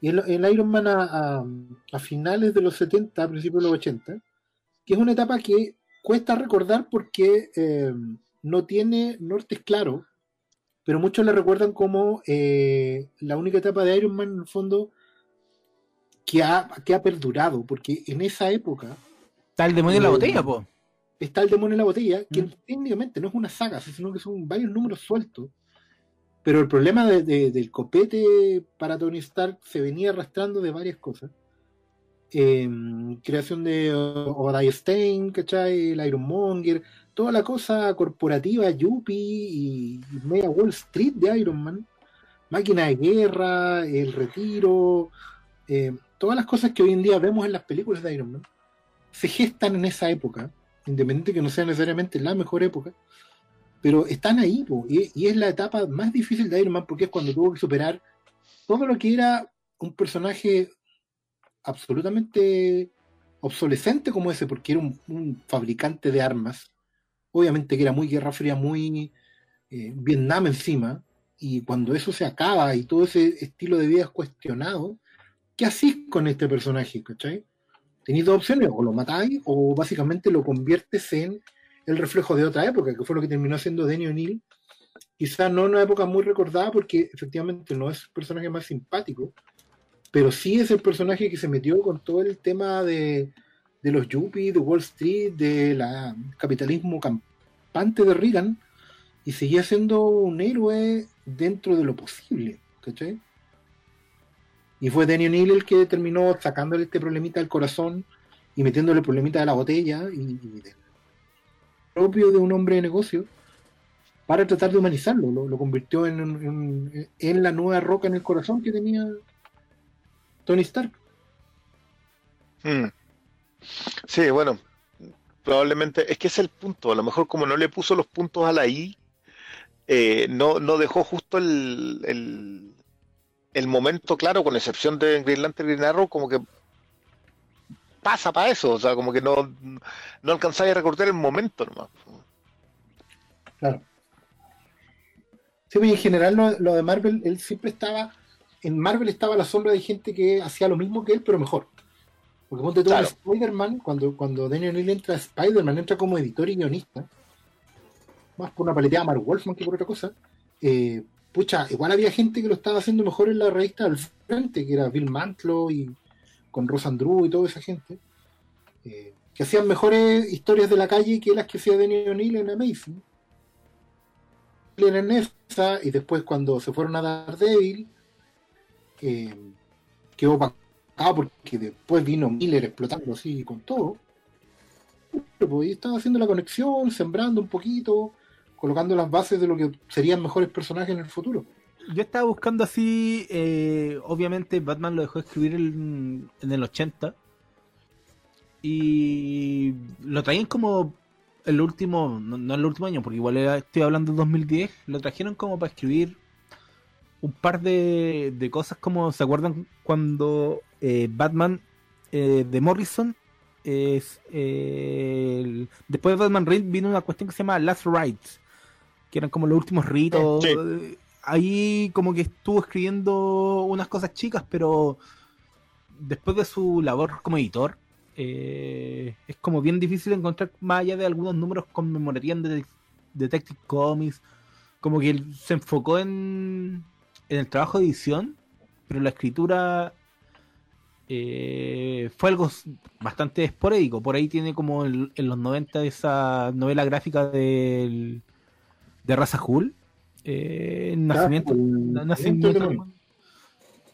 Y el, el Iron Man a finales de los 70, a principios de los 80, que es una etapa que cuesta recordar porque eh, no tiene nortes claros, pero muchos le recuerdan como eh, la única etapa de Iron Man en el fondo que ha, que ha perdurado, porque en esa época Está el demonio en la Eh, botella, po. está el demonio en la botella, que Mm. técnicamente no es una saga, sino que son varios números sueltos. Pero el problema de- de- del copete para Tony Stark se venía arrastrando de varias cosas. Em, creación de Obadiah Stane, ¿cachai? El Ironmonger, toda la cosa corporativa, Yuppie y, y media Wall Street de Iron Man, máquina de guerra, el retiro, em, todas las cosas que hoy en día vemos en las películas de Iron Man se gestan en esa época, independiente que no sea necesariamente la mejor época, pero están ahí, y, es la etapa más difícil de Iron Man porque es cuando tuvo que superar todo lo que era un personaje absolutamente obsolescente como ese, porque era un fabricante de armas, obviamente que era muy Guerra Fría, muy eh, Vietnam encima, y cuando eso se acaba y todo ese estilo de vida es cuestionado, ¿qué hacís con este personaje? ¿cachai? Tenéis dos opciones, o lo matáis o básicamente lo conviertes en el reflejo de otra época, que fue lo que terminó siendo Denny O'Neill. Quizás no una época muy recordada porque efectivamente no es el personaje más simpático, pero sí es el personaje que se metió con todo el tema de, de los yuppies, de Wall Street, del capitalismo campante de Reagan, y seguía siendo un héroe dentro de lo posible, ¿cachai? Y fue Danny O'Neill el que terminó sacándole este problemita al corazón y metiéndole el problemita de la botella y, del propio de un hombre de negocio para tratar de humanizarlo. Lo, convirtió en, la nueva roca en el corazón que tenía Tony Stark. Mm. Sí, bueno, probablemente es que es el punto. A lo mejor como no le puso los puntos a la I, eh, no, no dejó justo el, el, el momento claro, con excepción de Green Lantern Green Arrow, como que pasa para eso, o sea, como que no, no a recordar el momento nomás. Claro. Sí, y en general lo, lo de Marvel, él siempre estaba. En Marvel estaba la sombra de gente que hacía lo mismo que él, pero mejor. Porque ponte en Claro. Spider-Man, cuando, cuando Daniel O'Neill entra a Spider-Man, entra como editor y guionista, más por una paleteada Mark Wolfman que por otra cosa. eh, pucha, igual había gente que lo estaba haciendo mejor en la revista al frente, que era Bill Mantlo y con Ross Andrew y toda esa gente, eh, que hacían mejores historias de la calle que las que hacía Daniel O'Neill en Amazing en esa y después cuando se fueron a Daredevil eh, quedó opacado porque después vino Miller explotando así con todo. Pero pues estaba haciendo la conexión sembrando un poquito colocando las bases de lo que serían mejores personajes en el futuro. Yo estaba buscando así, eh, obviamente Batman lo dejó escribir en, el 80 y lo traían como el último, no, no el último año, porque igual estoy hablando de 2010, lo trajeron como para escribir un par de, de cosas como, ¿se acuerdan cuando eh, Batman eh, de Morrison es eh, el- después de Batman Reigns vino una cuestión que se llama Last Rites, que eran como los últimos ritos. Sí. Ahí como que estuvo escribiendo unas cosas chicas, pero después de su labor como editor, eh, es como bien difícil encontrar más allá de algunos números conmemorarían de Detective Comics, como que él se enfocó en, en el trabajo de edición, pero la escritura eh, fue algo bastante esporádico. Por ahí tiene como el- en los 90 esa novela gráfica del, de Raza Hull, eh, Nacimiento, el- na- el nacimiento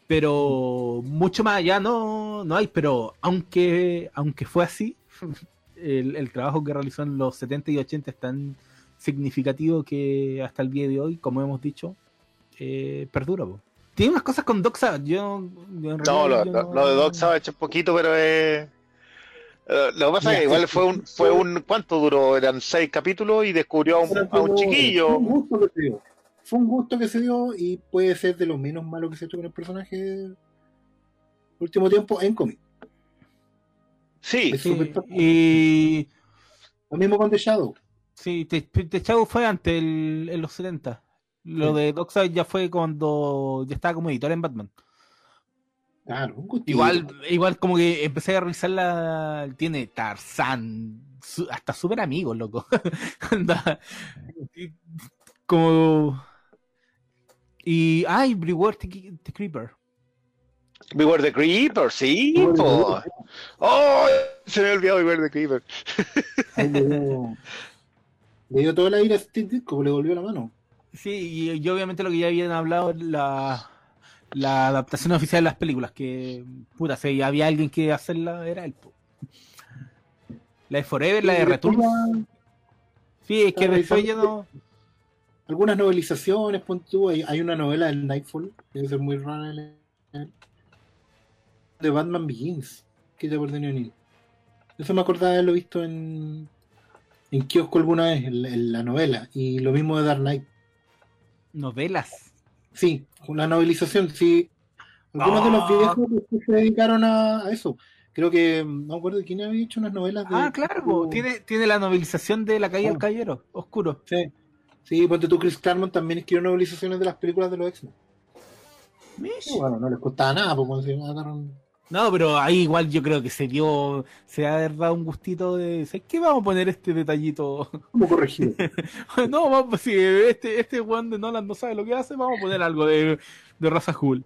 pero mucho más allá no, no hay, pero aunque, aunque fue así, *laughs* el, el trabajo que realizó en los 70 y 80 es tan significativo que hasta el día de hoy, como hemos dicho, eh, perdura. po. Tiene unas cosas con Doxa, yo, yo en No, realidad lo, yo lo- lo de Doc Savage es poquito, pero es. eh, Lo que pasa es que igual fue un, *laughs* fue un. ¿Cuánto duró? Eran seis capítulos y descubrió a un, a un como- Fue chiquillo. un gusto que se dio. Fue un gusto que se dio y puede ser de lo menos malo que se hecho con el personaje último tiempo en cómic. Sí, Sí, y Lo mismo con The Shadow. sí, The, The Shadow fue antes, el- en los 70. Lo Sí. de Doxa ya fue cuando ya estaba como editor en Batman. Claro, un gustito. Igual, igual como que empecé a revisar la. Tiene Tarzán. su- hasta súper amigos, loco. *laughs* Como. Y. Ay, Beware the, the Creeper. Beware the Creeper, sí, po. ¡Oh! Se me olvidó Beware the Creeper. Ahí le dio, le dio toda la ira a Steve Ditko, le volvió la mano. Sí, y, y obviamente lo que ya habían hablado, la, la adaptación oficial de las películas, que. Puta, si había alguien que hacerla, era él. La de Forever, la de Return. Sí, es que Estaba después ya no. Algunas novelizaciones, pon tú, hay, hay una novela del Nightfall, debe ser muy rara, de Batman Begins, que ya por Daniel O'Neill. Eso me acordaba de haberlo visto en, en kiosco alguna vez, en, en la novela, y lo mismo de Dark Knight. Novelas. Sí, una novelización, sí. Algunos de los Ah. viejos se dedicaron a, a eso. Creo que, mm, no me acuerdo de quién había hecho unas novelas de... Ah, claro, tiene, tiene la novelización de La calle del Ah. caballero, oscuro. Sí, sí, ponte tú, Chris Claremont también escribió novelizaciones de las películas de los X-Men. Bueno, no les costaba nada, cuando se agarraron... No, pero ahí igual yo creo que se dio, se ha dado un gustito de, ¿sabes qué? Vamos a poner este detallito. ¿Cómo corregido? *laughs* no, vamos, si este, este Juan de Nolan no sabe lo que hace, vamos a poner algo de, de raza Hull.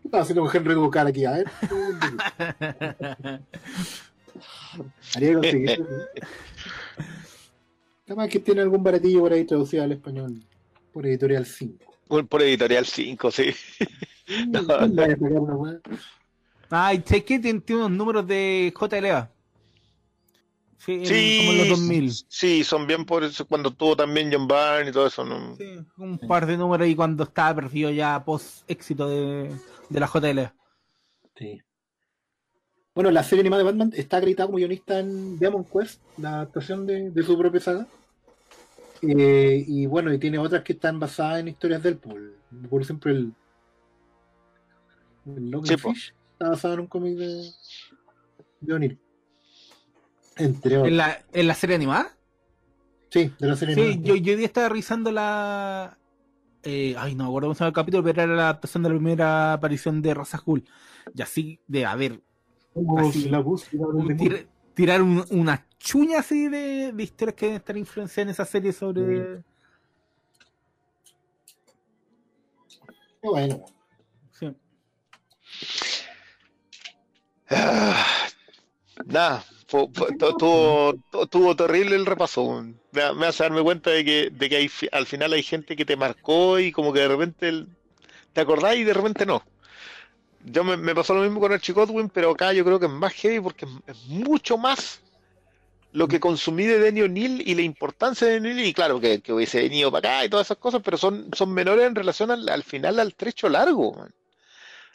¿Qué estaba haciendo con Henry Ducal aquí? A ver. *laughs* Haría que conseguirlo, ¿no? Capaz que tiene algún baratillo por ahí traducido al español por editorial 5. Por por editorial 5, sí. *laughs* No. ¿Quién vaya a sacar una weá? Ay, ¿sabes qué? Tiene, unos números de JLA. Sí, en- Sí, como en los 2000. sí, son bien por eso, cuando tuvo también John Byrne y todo eso. ¿no? Sí, un par de números ahí cuando estaba perdido ya post éxito de, de la JLA. Sí. Bueno, la serie animada de Batman está acreditada como guionista en Demon Quest, la adaptación de, de su propia saga. Eh, y bueno, y tiene otras que están basadas en historias del pool. Por ejemplo, el, el Logan Sí, po. Fish está basado en un cómic de, de O'Neill. Entre otros. ¿En la, ¿En la serie animada? Sí, de la serie Sí, animada. yo, yo hoy día estaba revisando la. eh, ay, no acuerdo cómo se llama el capítulo, pero era la adaptación de la primera aparición de Rosa Hull. Y así, de, a ver, así, la búsqueda un tir- tirar un- una chuña así de, de historias que deben estar influenciadas en esa serie sobre. Qué bueno. Sí. Ah, nada, tuvo, tu- tuvo terrible el repaso. Me, me hace darme cuenta de que, de que hay, al final hay gente que te marcó y como que de repente el- te acordás y de repente no. Yo me, pasó lo mismo con Archie Godwin, pero acá yo creo que es más heavy porque es, mucho más lo que consumí de Denny O'Neill y la importancia de Denny O'Neill, y claro que, que hubiese venido para acá y todas esas cosas, pero son, son menores en relación al, al final al trecho largo. man.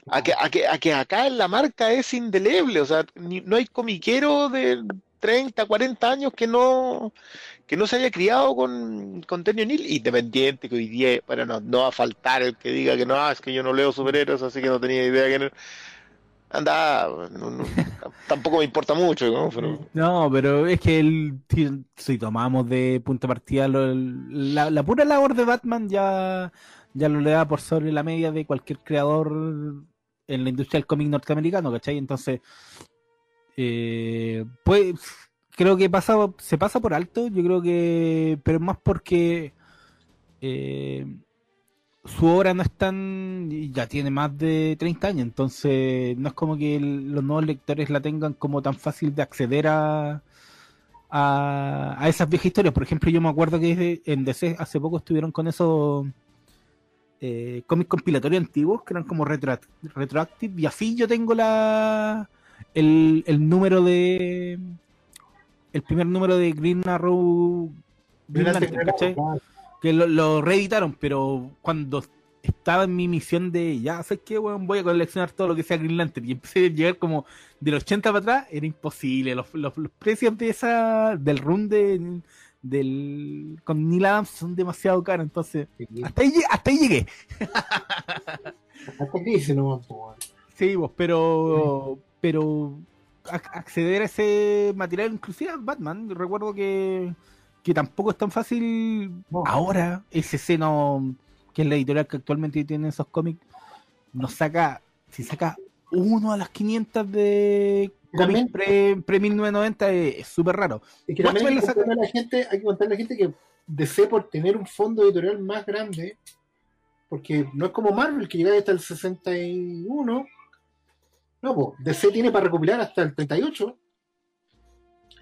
A que, a, que, a que acá en la marca es indeleble, o sea, ni- no hay comiquero de, 30, 40 años que no, que no se haya criado con, con Tenio Neal, independiente que hoy día, bueno, no, no va a faltar el que diga que no, ah, es que yo no leo superhéroes, así que no tenía idea que no. Anda, *laughs* tampoco me importa mucho, ¿no? Pero, No, pero es que el, si, tomamos de punto de partida lo- la, la pura labor de Batman ya, ya lo le da por sobre la media de cualquier creador en la industria del cómic norteamericano, ¿cachai? Entonces, eh, pues creo que pasa, se pasa por alto, yo creo que, pero más porque eh, su obra no es tan, ya tiene más de 30 años, entonces no es como que los nuevos lectores la tengan como tan fácil de acceder a, a, a esas viejas historias. Por ejemplo, yo me acuerdo que en DC hace poco estuvieron con esos eh, cómics compilatorios antiguos que eran como retro, retroactive y así yo tengo la el, el número de el primer número de Green Arrow Green Lantern, ¿cachai? que lo, lo reeditaron, pero cuando estaba en mi misión de ya, ¿sabes qué, weón? Voy a coleccionar todo lo que sea Green Lantern y empecé a llegar como del 80 para atrás, era imposible. Los, los- los precios de esa, del run de, del, con Neil Adams son demasiado caros, entonces Sí, hasta ahí, hasta ahí llegué. Hasta aquí dice no po, Sí, vos, pero, pero ac- acceder a ese material, inclusive a Batman, recuerdo que, que tampoco es tan fácil No. ahora, ese seno, que es la editorial que actualmente tiene esos cómics, nos saca, si saca uno a las 500 de También- cómics pre, pre 1990 es súper raro. Es que también hay que, contarle a la gente, hay que contarle a la gente que DC por tener un fondo editorial más grande, porque no es como Marvel que llega hasta el 61, no, pues DC tiene para recopilar hasta el 38,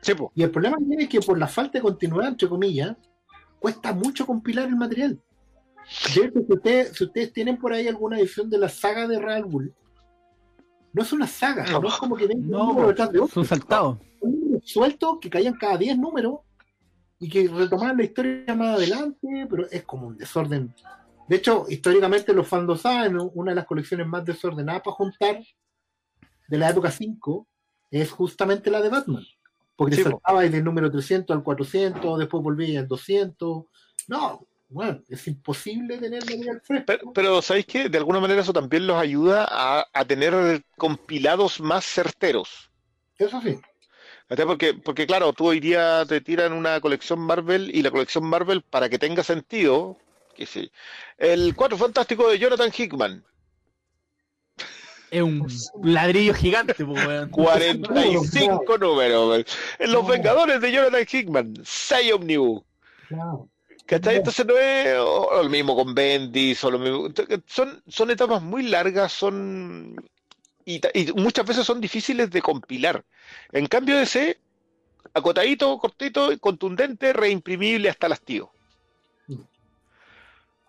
sí, po. y el problema es que por la falta de continuidad, entre comillas, cuesta mucho compilar el material. De hecho, si, usted- si ustedes tienen por ahí alguna edición de la saga de Real Bull, no es una saga, No. no, es como que un No, número detrás de otro son saltados. un número suelto que caían cada 10 números y que retomaban la historia más adelante, pero es como un desorden. De hecho, históricamente los fandos saben, una de las colecciones más desordenadas para juntar de la época 5 es justamente la de Batman. Porque Sí, saltaba del número 300 al 400, después volvía al 200. No, bueno, es imposible tener material fresco. Pero, pero ¿sabéis qué? De alguna manera eso también los ayuda a, a tener compilados más certeros. Eso sí. Porque, porque claro, tú hoy día te tiran una colección Marvel y la colección Marvel, para que tenga sentido, que sí, el Cuatro Fantástico de Jonathan Hickman, Es un ladrillo gigante, po, weón. 45 números. En Los No. Vengadores de Jonathan Hickman, 6 Omnibus. Claro. ¿Cachai? Entonces no es o, lo mismo con Bendis o lo mismo. Son, son etapas muy largas, son y, muchas veces son difíciles de compilar. En cambio DC, acotadito, cortito, contundente, reimprimible hasta el hastío.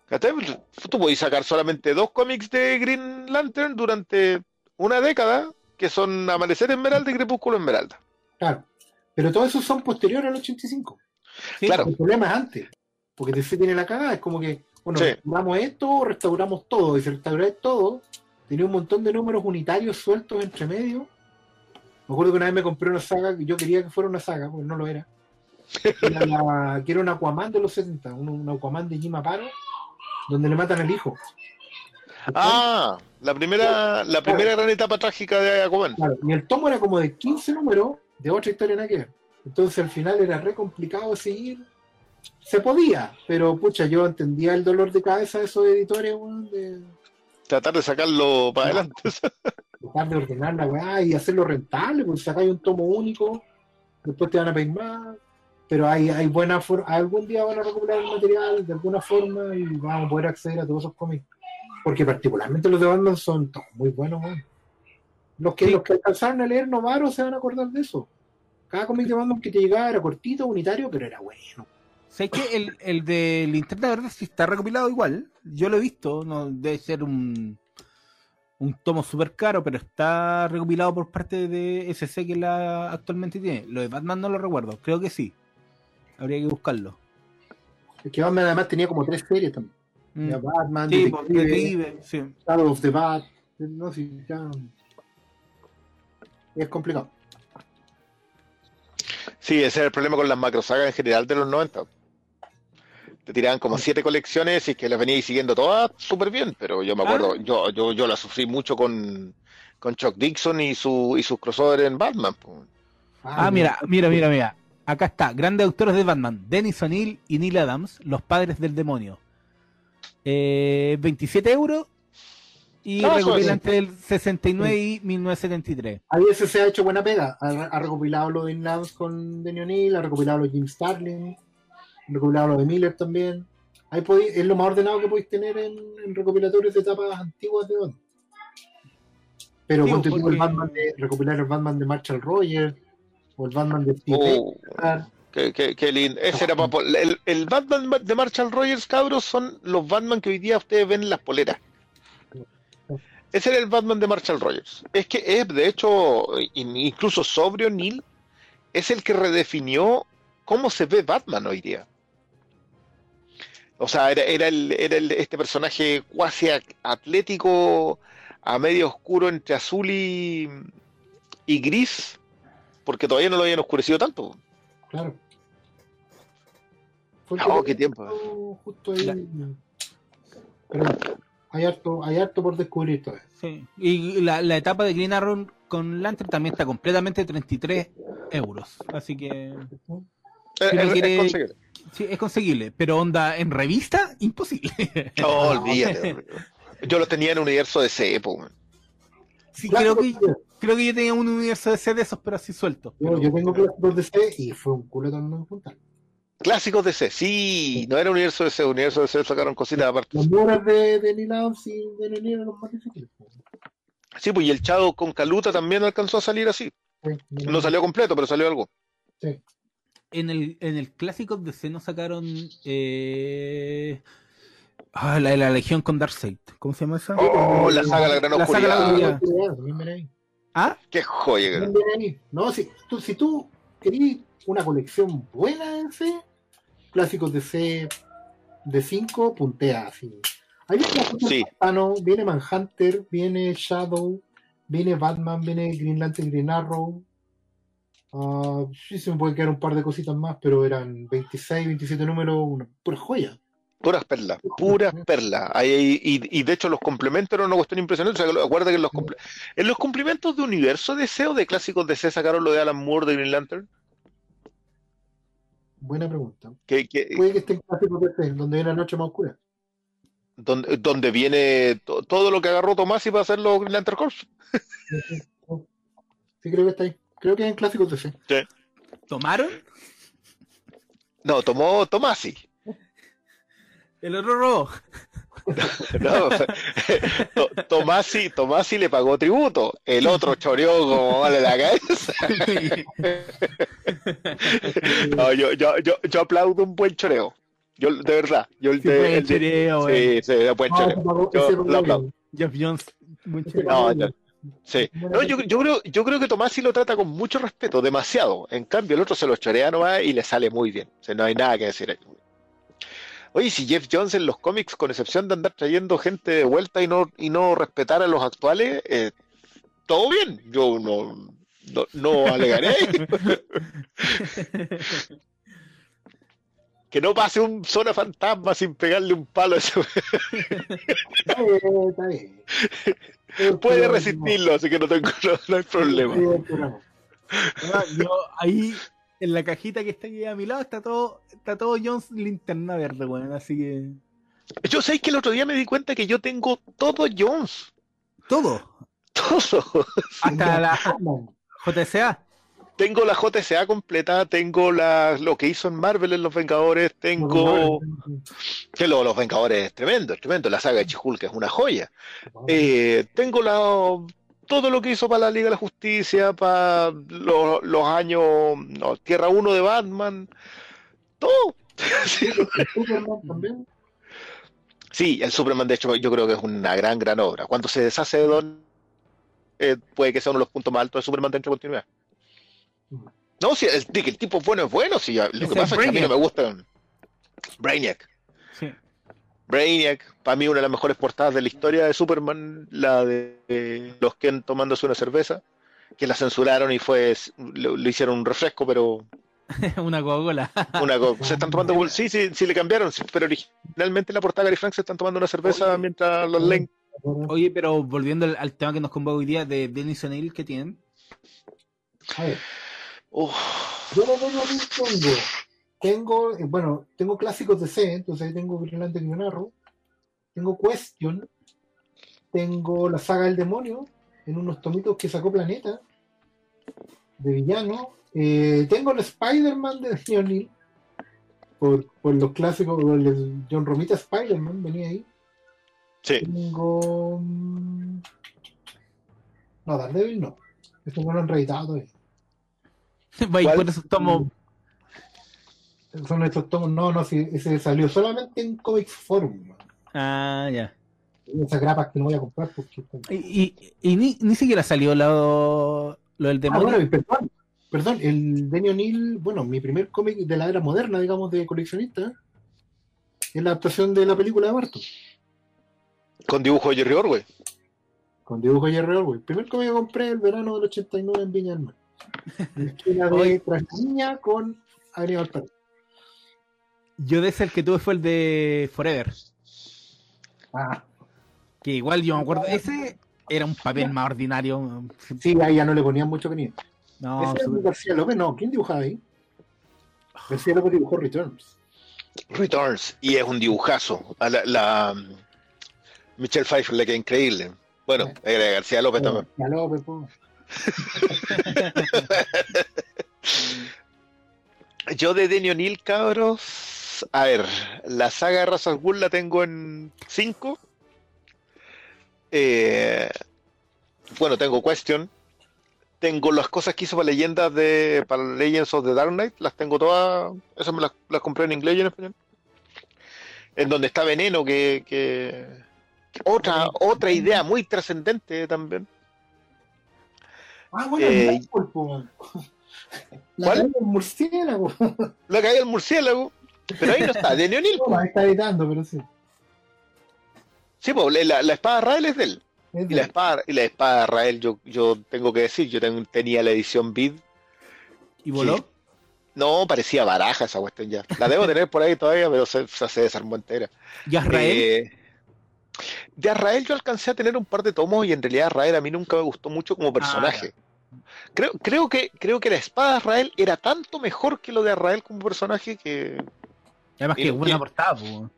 ¿Cachai? Tú podés sacar solamente dos cómics de Green Lantern durante una década, que son Amanecer Esmeralda y Crepúsculo Esmeralda. Claro. Pero todos esos son posteriores al 85. Sí, Claro. El problema es antes, porque DC tiene la cagada, es como que, bueno, Sí. restauramos esto, restauramos todo, y si restauráis todo, tenía un montón de números unitarios sueltos entre medio. Me acuerdo que una vez me compré una saga que yo quería que fuera una saga, porque no lo era. Era la- que era un Aquaman de los 70, un, un Aquaman de Jim Aparo, donde le matan al hijo. Ah, la primera, la primera gran etapa trágica de Aquaman. Claro, y el tomo era como de 15 números de otra historia que ver. Entonces al final era re complicado seguir. Se podía, pero pucha, yo entendía el dolor de cabeza de esos editores, weón, de Tratar de sacarlo para adelante. *laughs* tratar de ordenar la weá y hacerlo rentable, porque sacáis un tomo único, después te van a pedir más. Pero hay, hay buena forma, algún día van a recuperar el material de alguna forma y vamos a poder acceder a todos esos cómics. Porque particularmente los de Batman son todos muy buenos, weón. Los que, Sí. los que alcanzaron a leer Novaro se van a acordar de eso. Cada cómic de Batman que te llegaba era cortito, unitario, pero era bueno. ¿Sabes qué? El, el de Linterna Verde sí está recopilado igual. Yo lo he visto, no debe ser un, un tomo súper caro, pero está recopilado por parte de SC que la actualmente tiene. Lo de Batman no lo recuerdo, creo que sí. Habría que buscarlo. Es que Batman además tenía como tres series también. Mm. Batman, Sí, pues, Detective, Detective, sí. Shadow of the Bat. No, sí, ya. Es complicado. Sí, ese es el problema con las macrosagas en general de los 90. Te tiraban como siete colecciones y que las veníais siguiendo todas súper bien, pero yo me acuerdo, yo, yo, yo la sufrí mucho con, con Chuck Dixon y su y sus crossover en Batman. po. Ah, mira, mira, mira, mira. Acá está, grandes autores de Batman, Dennis O'Neill y Neil Adams, los padres del demonio. Eh, 27 euros y Ah, eso recopilan es. entre el 69 y 1973. Ahí ese se ha hecho buena pega. Ha, ha recopilado lo de Lance con Denny O'Neill, ha recopilado lo de Jim Starlin, recopilado lo de Miller también. Ahí podéis- es lo más ordenado que podéis tener en, en recopilatorios de etapas antiguas de Batman. Pero Sí, ponte tú porque- el Batman de, recopilar el Batman de Marshall Rogers o el Batman de Steve Oh, qué, qué- qué lindo. Ese era el, el Batman de Marshall Rogers, cabros, son los Batman que hoy día ustedes ven en las poleras. Ese era el Batman de Marshall Rogers. Es que es, de hecho, in- incluso sobrio Neil, es el que redefinió cómo se ve Batman hoy día. O sea, era, era, el, era el- este personaje cuasi atlético, a medio oscuro entre azul y, y gris, porque todavía no lo habían oscurecido tanto. Claro. Oh, qué tiempo. justo- ahí. Pero hay harto, hay harto por descubrir todavía. Sí. Y la, la etapa de Green Arrow con Lantern también está completamente 33 euros. Así que Eh, Si uno quiere-. Sí, es conseguible. Pero onda en revista, imposible. No, *laughs* olvídate. Yo lo tenía en Universo de C, po, man. Sí, Claro, creo, que, creo que yo tenía un universo de C de esos, pero así sueltos. Yo, Pero- yo tengo clásicos de C y fue un culo también juntar. Clásicos de C, sí, no era Universo de C, Universo de C sacaron cositas aparte. Los muros de, de Neil y de eran los más difíciles. Sí, pues y el Chavo con Caluta también alcanzó a salir así. Sí, No salió completo, pero salió algo. En el, en el clásico de C nos sacaron eh, ah, la de la Legión con Darkseid. ¿Cómo se llama esa? Oh, la saga La Gran La saga La Oscuridad. ¿Ah? Qué joya. No, si tú, si tú querías una colección buena en C, clásicos de C de 5, puntea así. Ahí Sí. Pantano, viene Manhunter, viene Shadow, viene Batman, viene Green Lantern, Green Arrow. Ah, sí, se me puede quedar un par de cositas más, pero eran 26, 27 números, una pura joya. Puras perlas, puras perlas. Y, y de hecho los complementos eran una cuestión impresionante. O sea, que acuérdate que en los, comple- en los complementos de Universo de C o de Clásicos de C sacaron lo de Alan Moore de Green Lantern. Buena pregunta. Que, que- Puede que esté en clásicos de C, donde viene la noche más oscura. donde, donde viene to- todo lo que agarró Tomás y para hacer los Green Lantern Corps. Sí, creo que está ahí. Creo que es en clásicos de C. ¿Tomaron? No, tomó Tomasi. El otro robo. *laughs* No, To- Tomasi, Tomasi le pagó tributo. El otro choreó como vale la cabeza. No, yo, yo, yo, yo aplaudo un buen choreo. Yo, de verdad. Yo, el Sí, de- buen el de- choreo, eh. sí, sí, buen No, choreo. Yo lo aplaudo. Jeff Jones. chévere. pagó No. Sí. No, yo, yo creo, yo creo que Tomasi lo trata con mucho respeto, demasiado. En cambio, el otro se lo chorea nomás y le sale muy bien. O sea, no hay nada que decir ahí. Oye, si Jeff Jones en los cómics, con excepción de andar trayendo gente de vuelta y no, y no respetar a los actuales, eh, todo bien. Yo no, no, no alegaré. *laughs* que no pase un zona fantasma sin pegarle un palo a ese. *laughs* Está bien, está bien. Puede resistirlo, así que no tengo *laughs* no, no hay problema. Sí, pero- Ah, yo ahí en la cajita que está aquí a mi lado está todo, está todo Jones linterna verde, weón. Así que. Yo sé que el otro día me di cuenta que yo tengo todo Jones. Todo. Todo. Hasta *laughs* la Batman. Tengo la JSA completa, tengo la, lo que hizo en Marvel en Los Vengadores, tengo... Que lo, Los Vengadores es tremendo, es tremendo. La saga de Chihulk es una joya. Eh, tengo la, todo lo que hizo para la Liga de la Justicia, para los, los años no, Tierra 1 de Batman, todo. *laughs* Sí. Superman también. Sí, el Superman, de hecho, yo creo que es una gran, gran obra. Cuando se deshace de Don, eh, puede que sea uno de los puntos más altos de Superman dentro de continuidad. No, si el, que el tipo bueno es bueno, si ya- lo que pasa es que a mí no me gusta. Brainiac. Sí. Brainiac, para mí una de las mejores portadas de la historia de Superman, la de los Ken tomándose una cerveza, que la censuraron y fue lo, lo hicieron un refresco, pero *laughs* Una Coca-Cola. Una co- *laughs* se están tomando. Sí, sí, sí, le cambiaron. sí, pero originalmente la portada Gary Frank se están tomando una cerveza mientras los leen. Oye, pero volviendo al, al tema que nos convoca hoy día de Dennis O'Neill, ¿qué tienen? Uf. yo no tengo ni tengo. Tengo, eh, bueno, tengo clásicos de C, entonces ahí tengo de Arrow. Tengo Question. Tengo la saga del demonio en unos tomitos que sacó Planeta de villano. Eh, tengo el Spider-Man de O'Neill por, por los clásicos, por el John Romita Spider-Man, venía ahí. Sí. Tengo. mm, No, Daredevil no. Esto no lo han reeditado todavía. *laughs* Por esos tomos. Son estos tomos, no, no, sí, ese salió solamente en Comics Forum. man. Ah, ya. Esas grapas que no voy a comprar porque. Y, y, y ni, ni siquiera salió lo, lo del Ah, demonio. bueno, y perdón, perdón, el Denny O'Neill, bueno, mi primer cómic de la era moderna, digamos, de coleccionista, es la adaptación de la película de Barton, Con dibujo de Jerry Orwell. con dibujo de Jerry Orwell. El primer cómic que compré el verano del 89 en Viña del Mar. Esquina de Oye. Trasniña con Avenida Valparaíso. Yo de ese el que tuve fue el de Forever. Ah, Que igual yo me acuerdo. Ese era un papel más ordinario. sí, ahí ya no le ponían mucho cariño. No, Ese García López, no, ¿quién dibujaba ahí? García López dibujó Returns. Returns. Y es un dibujazo. A La, la, Michelle Pfeiffer le queda increíble. Bueno, era García López también. García López. *laughs* Yo de Denny O'Neill, cabros. A ver, la saga de al Ghul la tengo en 5. bueno, tengo Question. Tengo las cosas que hizo para leyendas de. para Legends of the Dark Knight. Las tengo todas. Esas me las, las compré en inglés y en español. En donde está Veneno, que. que- otra, otra idea muy trascendente también. Ah, bueno, Eh, el Nightfall, po. La ¿Cuál? del murciélago. La caída del murciélago. Pero ahí no está, Denny O'Neill. No, ahí está editando, pero sí. Sí, pues, la, la espada de Rael es de él. Es Y de- la espada, y la espada de Rael, yo, yo tengo que decir, yo ten- tenía la edición Bid. ¿Y voló? No, parecía baraja esa cuestión ya. La debo tener por ahí todavía, pero se, se, se desarmó entera. ¿Y Azrael? Eh, de Arrael yo alcancé a tener un par de tomos y en realidad Arrael a mí nunca me gustó mucho como personaje. creo, creo, que, creo que la espada de Arrael era tanto mejor que lo de Arrael como personaje que... Además que buena portada, po.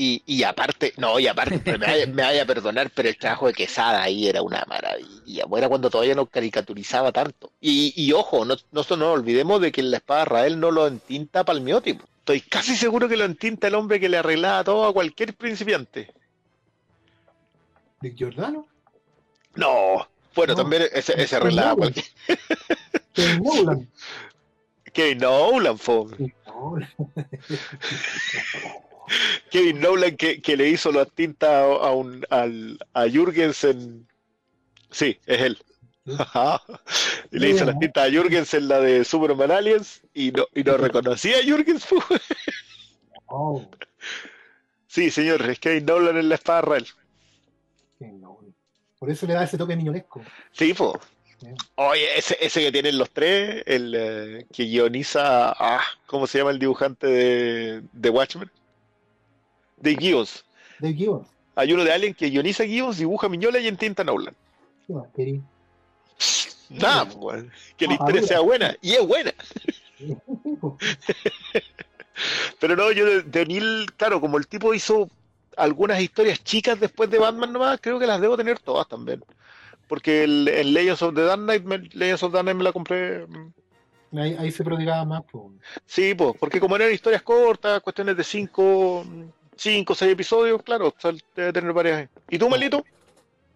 Y, y aparte, no, y aparte, me, vaya, me vaya a perdonar, pero el trabajo de Quesada ahí era una maravilla. Era cuando todavía no caricaturizaba tanto. Y, y ojo, no, no, no olvidemos de que la espada de no lo entinta Palmiotti. Estoy casi seguro que lo entinta el hombre que le arreglaba todo a cualquier principiante. De Giordano. No, bueno, No. también ese, ese cualquier. *laughs* Kevin Nolan. Kevin Nolan. *laughs* Kevin Nolan. Que, que le hizo las tintas a, un, al, a Jürgensen. Sí, es él. Y le hizo las tintas a Jürgensen la de Superman Aliens y no, y no reconocía a Jürgensen. Oh, sí, señor, es Kevin Nolan en la espada real. Por eso le da ese toque niñonesco. Sí, po. Oye, ese, ese que tienen los tres, el eh, que guioniza, ah, ¿cómo se llama el dibujante de, de Watchmen? De Gibbons. Dave Gibbons. Hay uno de Alien que guioniza Gibbons, dibuja Miñola y entinta Nolan. ¿Qué más querí? Nada, que la historia sea buena, y es buena. *laughs* Pero no, yo de, de O'Neill, claro, como el tipo hizo algunas historias chicas después de Batman nomás, creo que las debo tener todas también. Porque el, el Legends of the Dark Knight, me, Legends of the Dark Knight me la compré. mm, Ahí, ahí se prodigaba más. Pues. Sí, pues, porque como eran historias cortas, cuestiones de cinco, cinco, seis episodios, claro, o sea, debe tener varias. ¿Y tú, Malito?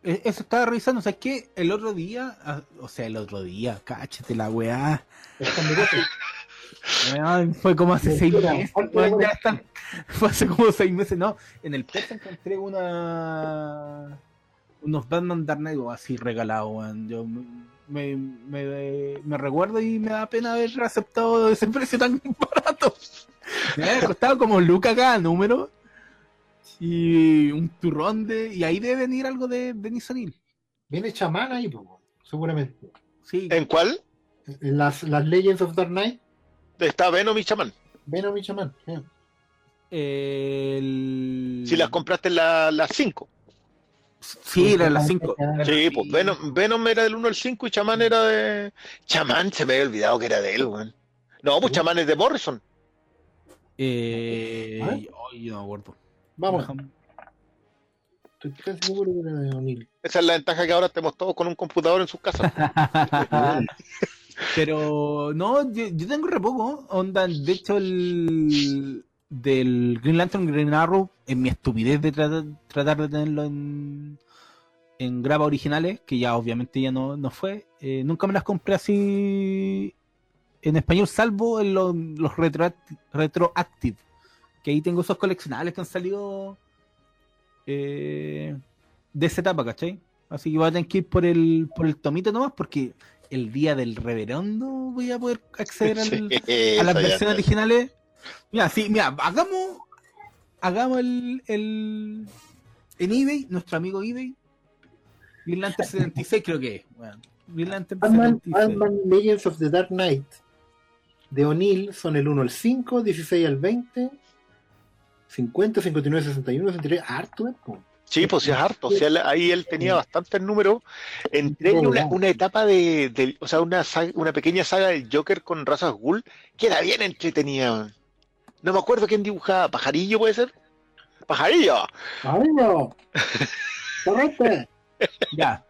Eh, Eso estaba revisando, o sea, que el otro día, ah, o sea, el otro día, cáchate la weá. *laughs* Fue como hace seis meses. ya están- *laughs* Fue hace como seis meses, no. En el PES encontré una. Unos Batman Dark Knight así regalados, weón. Yo me, me, me recuerdo y me da pena haber aceptado ese precio tan *laughs* barato. Me había costado como Luca cada número. Y un turrón de. Y ahí debe venir algo de Denis O'Neill. Viene chamán ahí, pues, seguramente. Sí. ¿En cuál? Las, las Legends of Dark Knight, está Venom y Chamán. Venom y Chamán. eh. El... Si las compraste en la- las 5. Sí, era las 5. Sí, pues Venom, Venom era del 1 al 5 y Chamán era de. Chamán se me había olvidado que era de él, weón. No, pues Chamán es de Morrison. Eh... ¿Ah? ay, no me acuerdo. Vamos, Déjame- estoy casi seguro que era de O'Neill. Esa es la ventaja que ahora estemos todos con un computador en sus casas. *laughs* *laughs* Pero no, yo, tengo re poco. Onda, de hecho, el del Green Lantern Green Arrow, en mi estupidez de tratar, de tenerlo en, en grapa originales, que ya obviamente ya no, no fue, eh, nunca me las compré así en español, salvo en los, los retroact- retroactive, que ahí tengo esos coleccionables que han salido eh, de esa etapa, ¿cachai? Así que voy a tener que ir por el, por el tomito nomás, porque el día del reverendo voy a poder acceder al, *laughs* Sí, a las versiones originales. Mira, sí, mira, hagamos, hagamos el, el en eBay, nuestro amigo eBay, Lantern 76 creo que es. Bueno, Green Lantern Batman, 76. Batman Legends of the Dark Knight de O'Neill son el 1 al 5, 16 al 20, 50, 59, 61, 63. Harto, ¿eh? Sí, pues sí es harto. O sea, ahí él tenía bastantes números. Entre ellos una, una etapa de, de- o sea, una, saga- una pequeña saga del Joker con razas Ghoul que era bien entretenida. No me acuerdo quién dibujaba. ¿Pajarillo puede ser? ¡Pajarillo! ¡Mario! *laughs* ¡Correcto! Ya.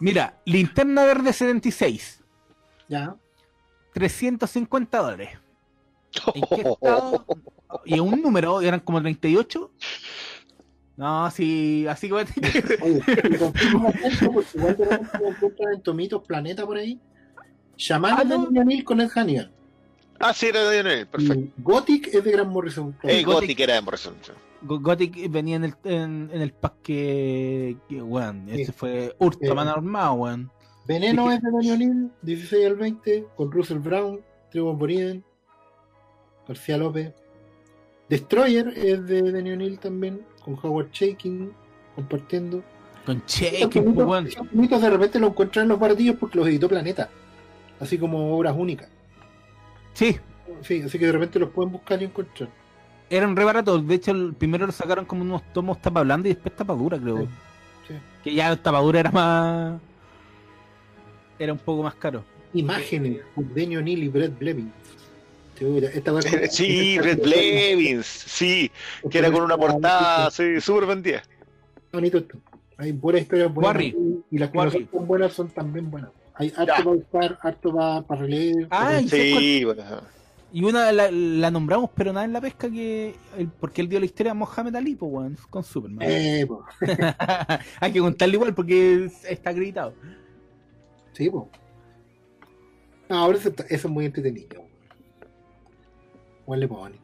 Mira, linterna verde 76, Ya. 350 dólares. ¿En qué estado? Y un número, eran como 38. No, sí, así que voy a tener que- Oye, *laughs* porque igual de repente lo encuentran en Tomitos Planeta por ahí. Shaman Ah, es de no. Neil O'Neill con Ed Hanigan. Ah, sí, era de Lionel. Perfecto. Y Gothic es de Grant Morrison. Eh, Gothic. Gothic era de Morrison. sí. Go- Gothic venía en el, en, en el pack que, que, weón, Sí. ese fue Ultraman Eh. armado, weón. Veneno Dije- es de Danny O'Neill, 16 al 20, con Russell Brown, Trevor Borien, García López. Destroyer es de Danny O'Neill también, con Howard Shaking, compartiendo. Con esos mitos de repente lo encuentran en los baratillos porque los editó Planeta, así como obras únicas. Sí, Sí, así que de repente los pueden buscar y encontrar. eran re baratos. De hecho, el primero lo sacaron como unos tomos tapa blanda y después tapa dura, creo. Sí. Que ya tapa dura era más. Era un poco más caro. Imágenes, Danny O'Neill y Brett Blevins. Esta *laughs* Sí, *laughs* Red Blevins. Sí, que era con una portada, sí, súper vendida. bonito esto. Hay buenas historias buenas Warri. y, las que Warri. no son buenas son también buenas. Hay harto Ya. para buscar, harto para, para releer. Ah, y Sí, bueno. Y una la, la nombramos, pero nada en la pesca, que el- porque él dio la historia a Mohamed Ali, pues, weón, con Superman. Eh, *laughs* po. Hay que contarle igual porque está acreditado. sí, pues. ahora eso, eso es muy entretenido. Igual le pone.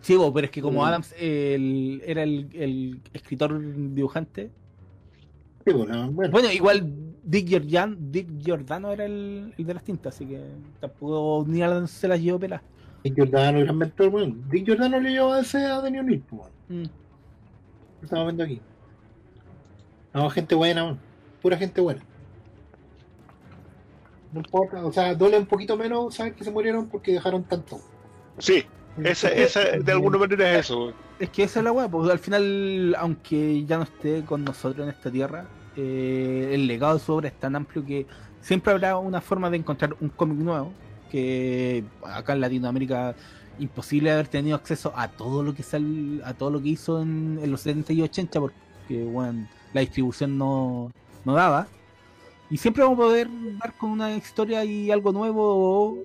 Sí, bo, pero es que como Mm. Adams el- era el, el escritor dibujante. Sí, po, no, bueno, Bueno, igual Dick, Giordan, Dick Giordano era el, el de las tintas, así que tampoco ni a se las llevó pelas. Dick Giordano, gran mentor, bueno. Dick Giordano le llevó a ese a Danny O'Neill, pues, bueno. Mm. Lo estamos viendo aquí. No, gente buena, bueno. pura gente buena. No importa, o sea, duele un poquito menos saber que se murieron porque dejaron tanto. Sí, esa, esa, de alguna manera es eso. Es que esa es la weá, pues al final, aunque ya no esté con nosotros en esta tierra, eh, el legado de su obra es tan amplio que siempre habrá una forma de encontrar un cómic nuevo, que acá en Latinoamérica imposible haber tenido acceso a todo lo que sal, a todo lo que hizo en, en los 70 y 80 porque bueno, la distribución no, no daba. Y siempre vamos a poder dar con una historia y algo nuevo o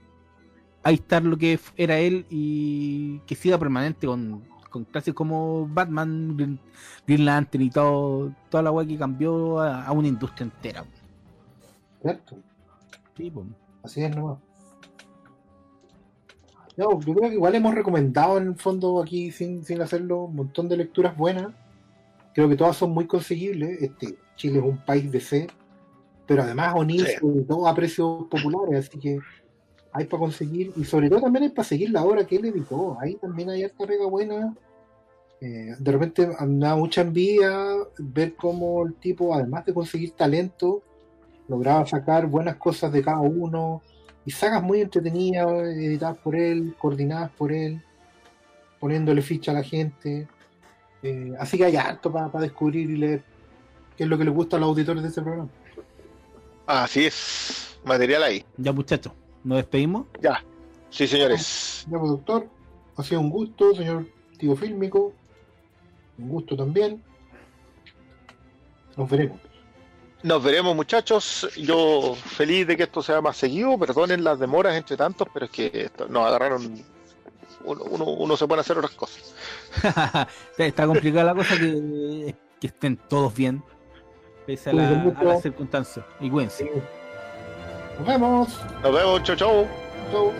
ahí estar lo que era él y que siga permanente con, con clases como Batman, Green, Green Lantern y todo, toda la weá que cambió a, a una industria entera. ¿Cierto? Sí. Así es nomás. No, yo creo que igual hemos recomendado en el fondo aquí sin, sin hacerlo un montón de lecturas buenas. Creo que todas son muy conseguibles. Este, Chile es un país de fe, pero además O'Neill Sí. todo a precios populares, así que hay para conseguir, y sobre todo también hay para seguir la obra que él editó. Ahí también hay harta pega buena. Eh, de repente me da mucha envidia ver cómo el tipo, además de conseguir talento, lograba sacar buenas cosas de cada uno, y sagas muy entretenidas, editadas por él, coordinadas por él, poniéndole ficha a la gente. Eh, así que hay harto para descubrir y leer qué es lo que les gusta a los auditores de este programa. Así es. Material ahí. Ya, muchachos, nos despedimos. Ya. Sí, señores. Ya, doctor, ha sido un gusto, señor tío fílmico. Un gusto también. Nos veremos. Nos veremos, muchachos. Yo feliz de que esto sea más seguido. Perdonen las demoras entre tantos, pero es que nos agarraron. Uno, uno, uno se pone a hacer otras cosas. *laughs* Está complicada la cosa que, que estén todos bien, pese a, la- a las circunstancias. Y cuídense. Nos vemos. Nos vemos, chau, chau. Chau.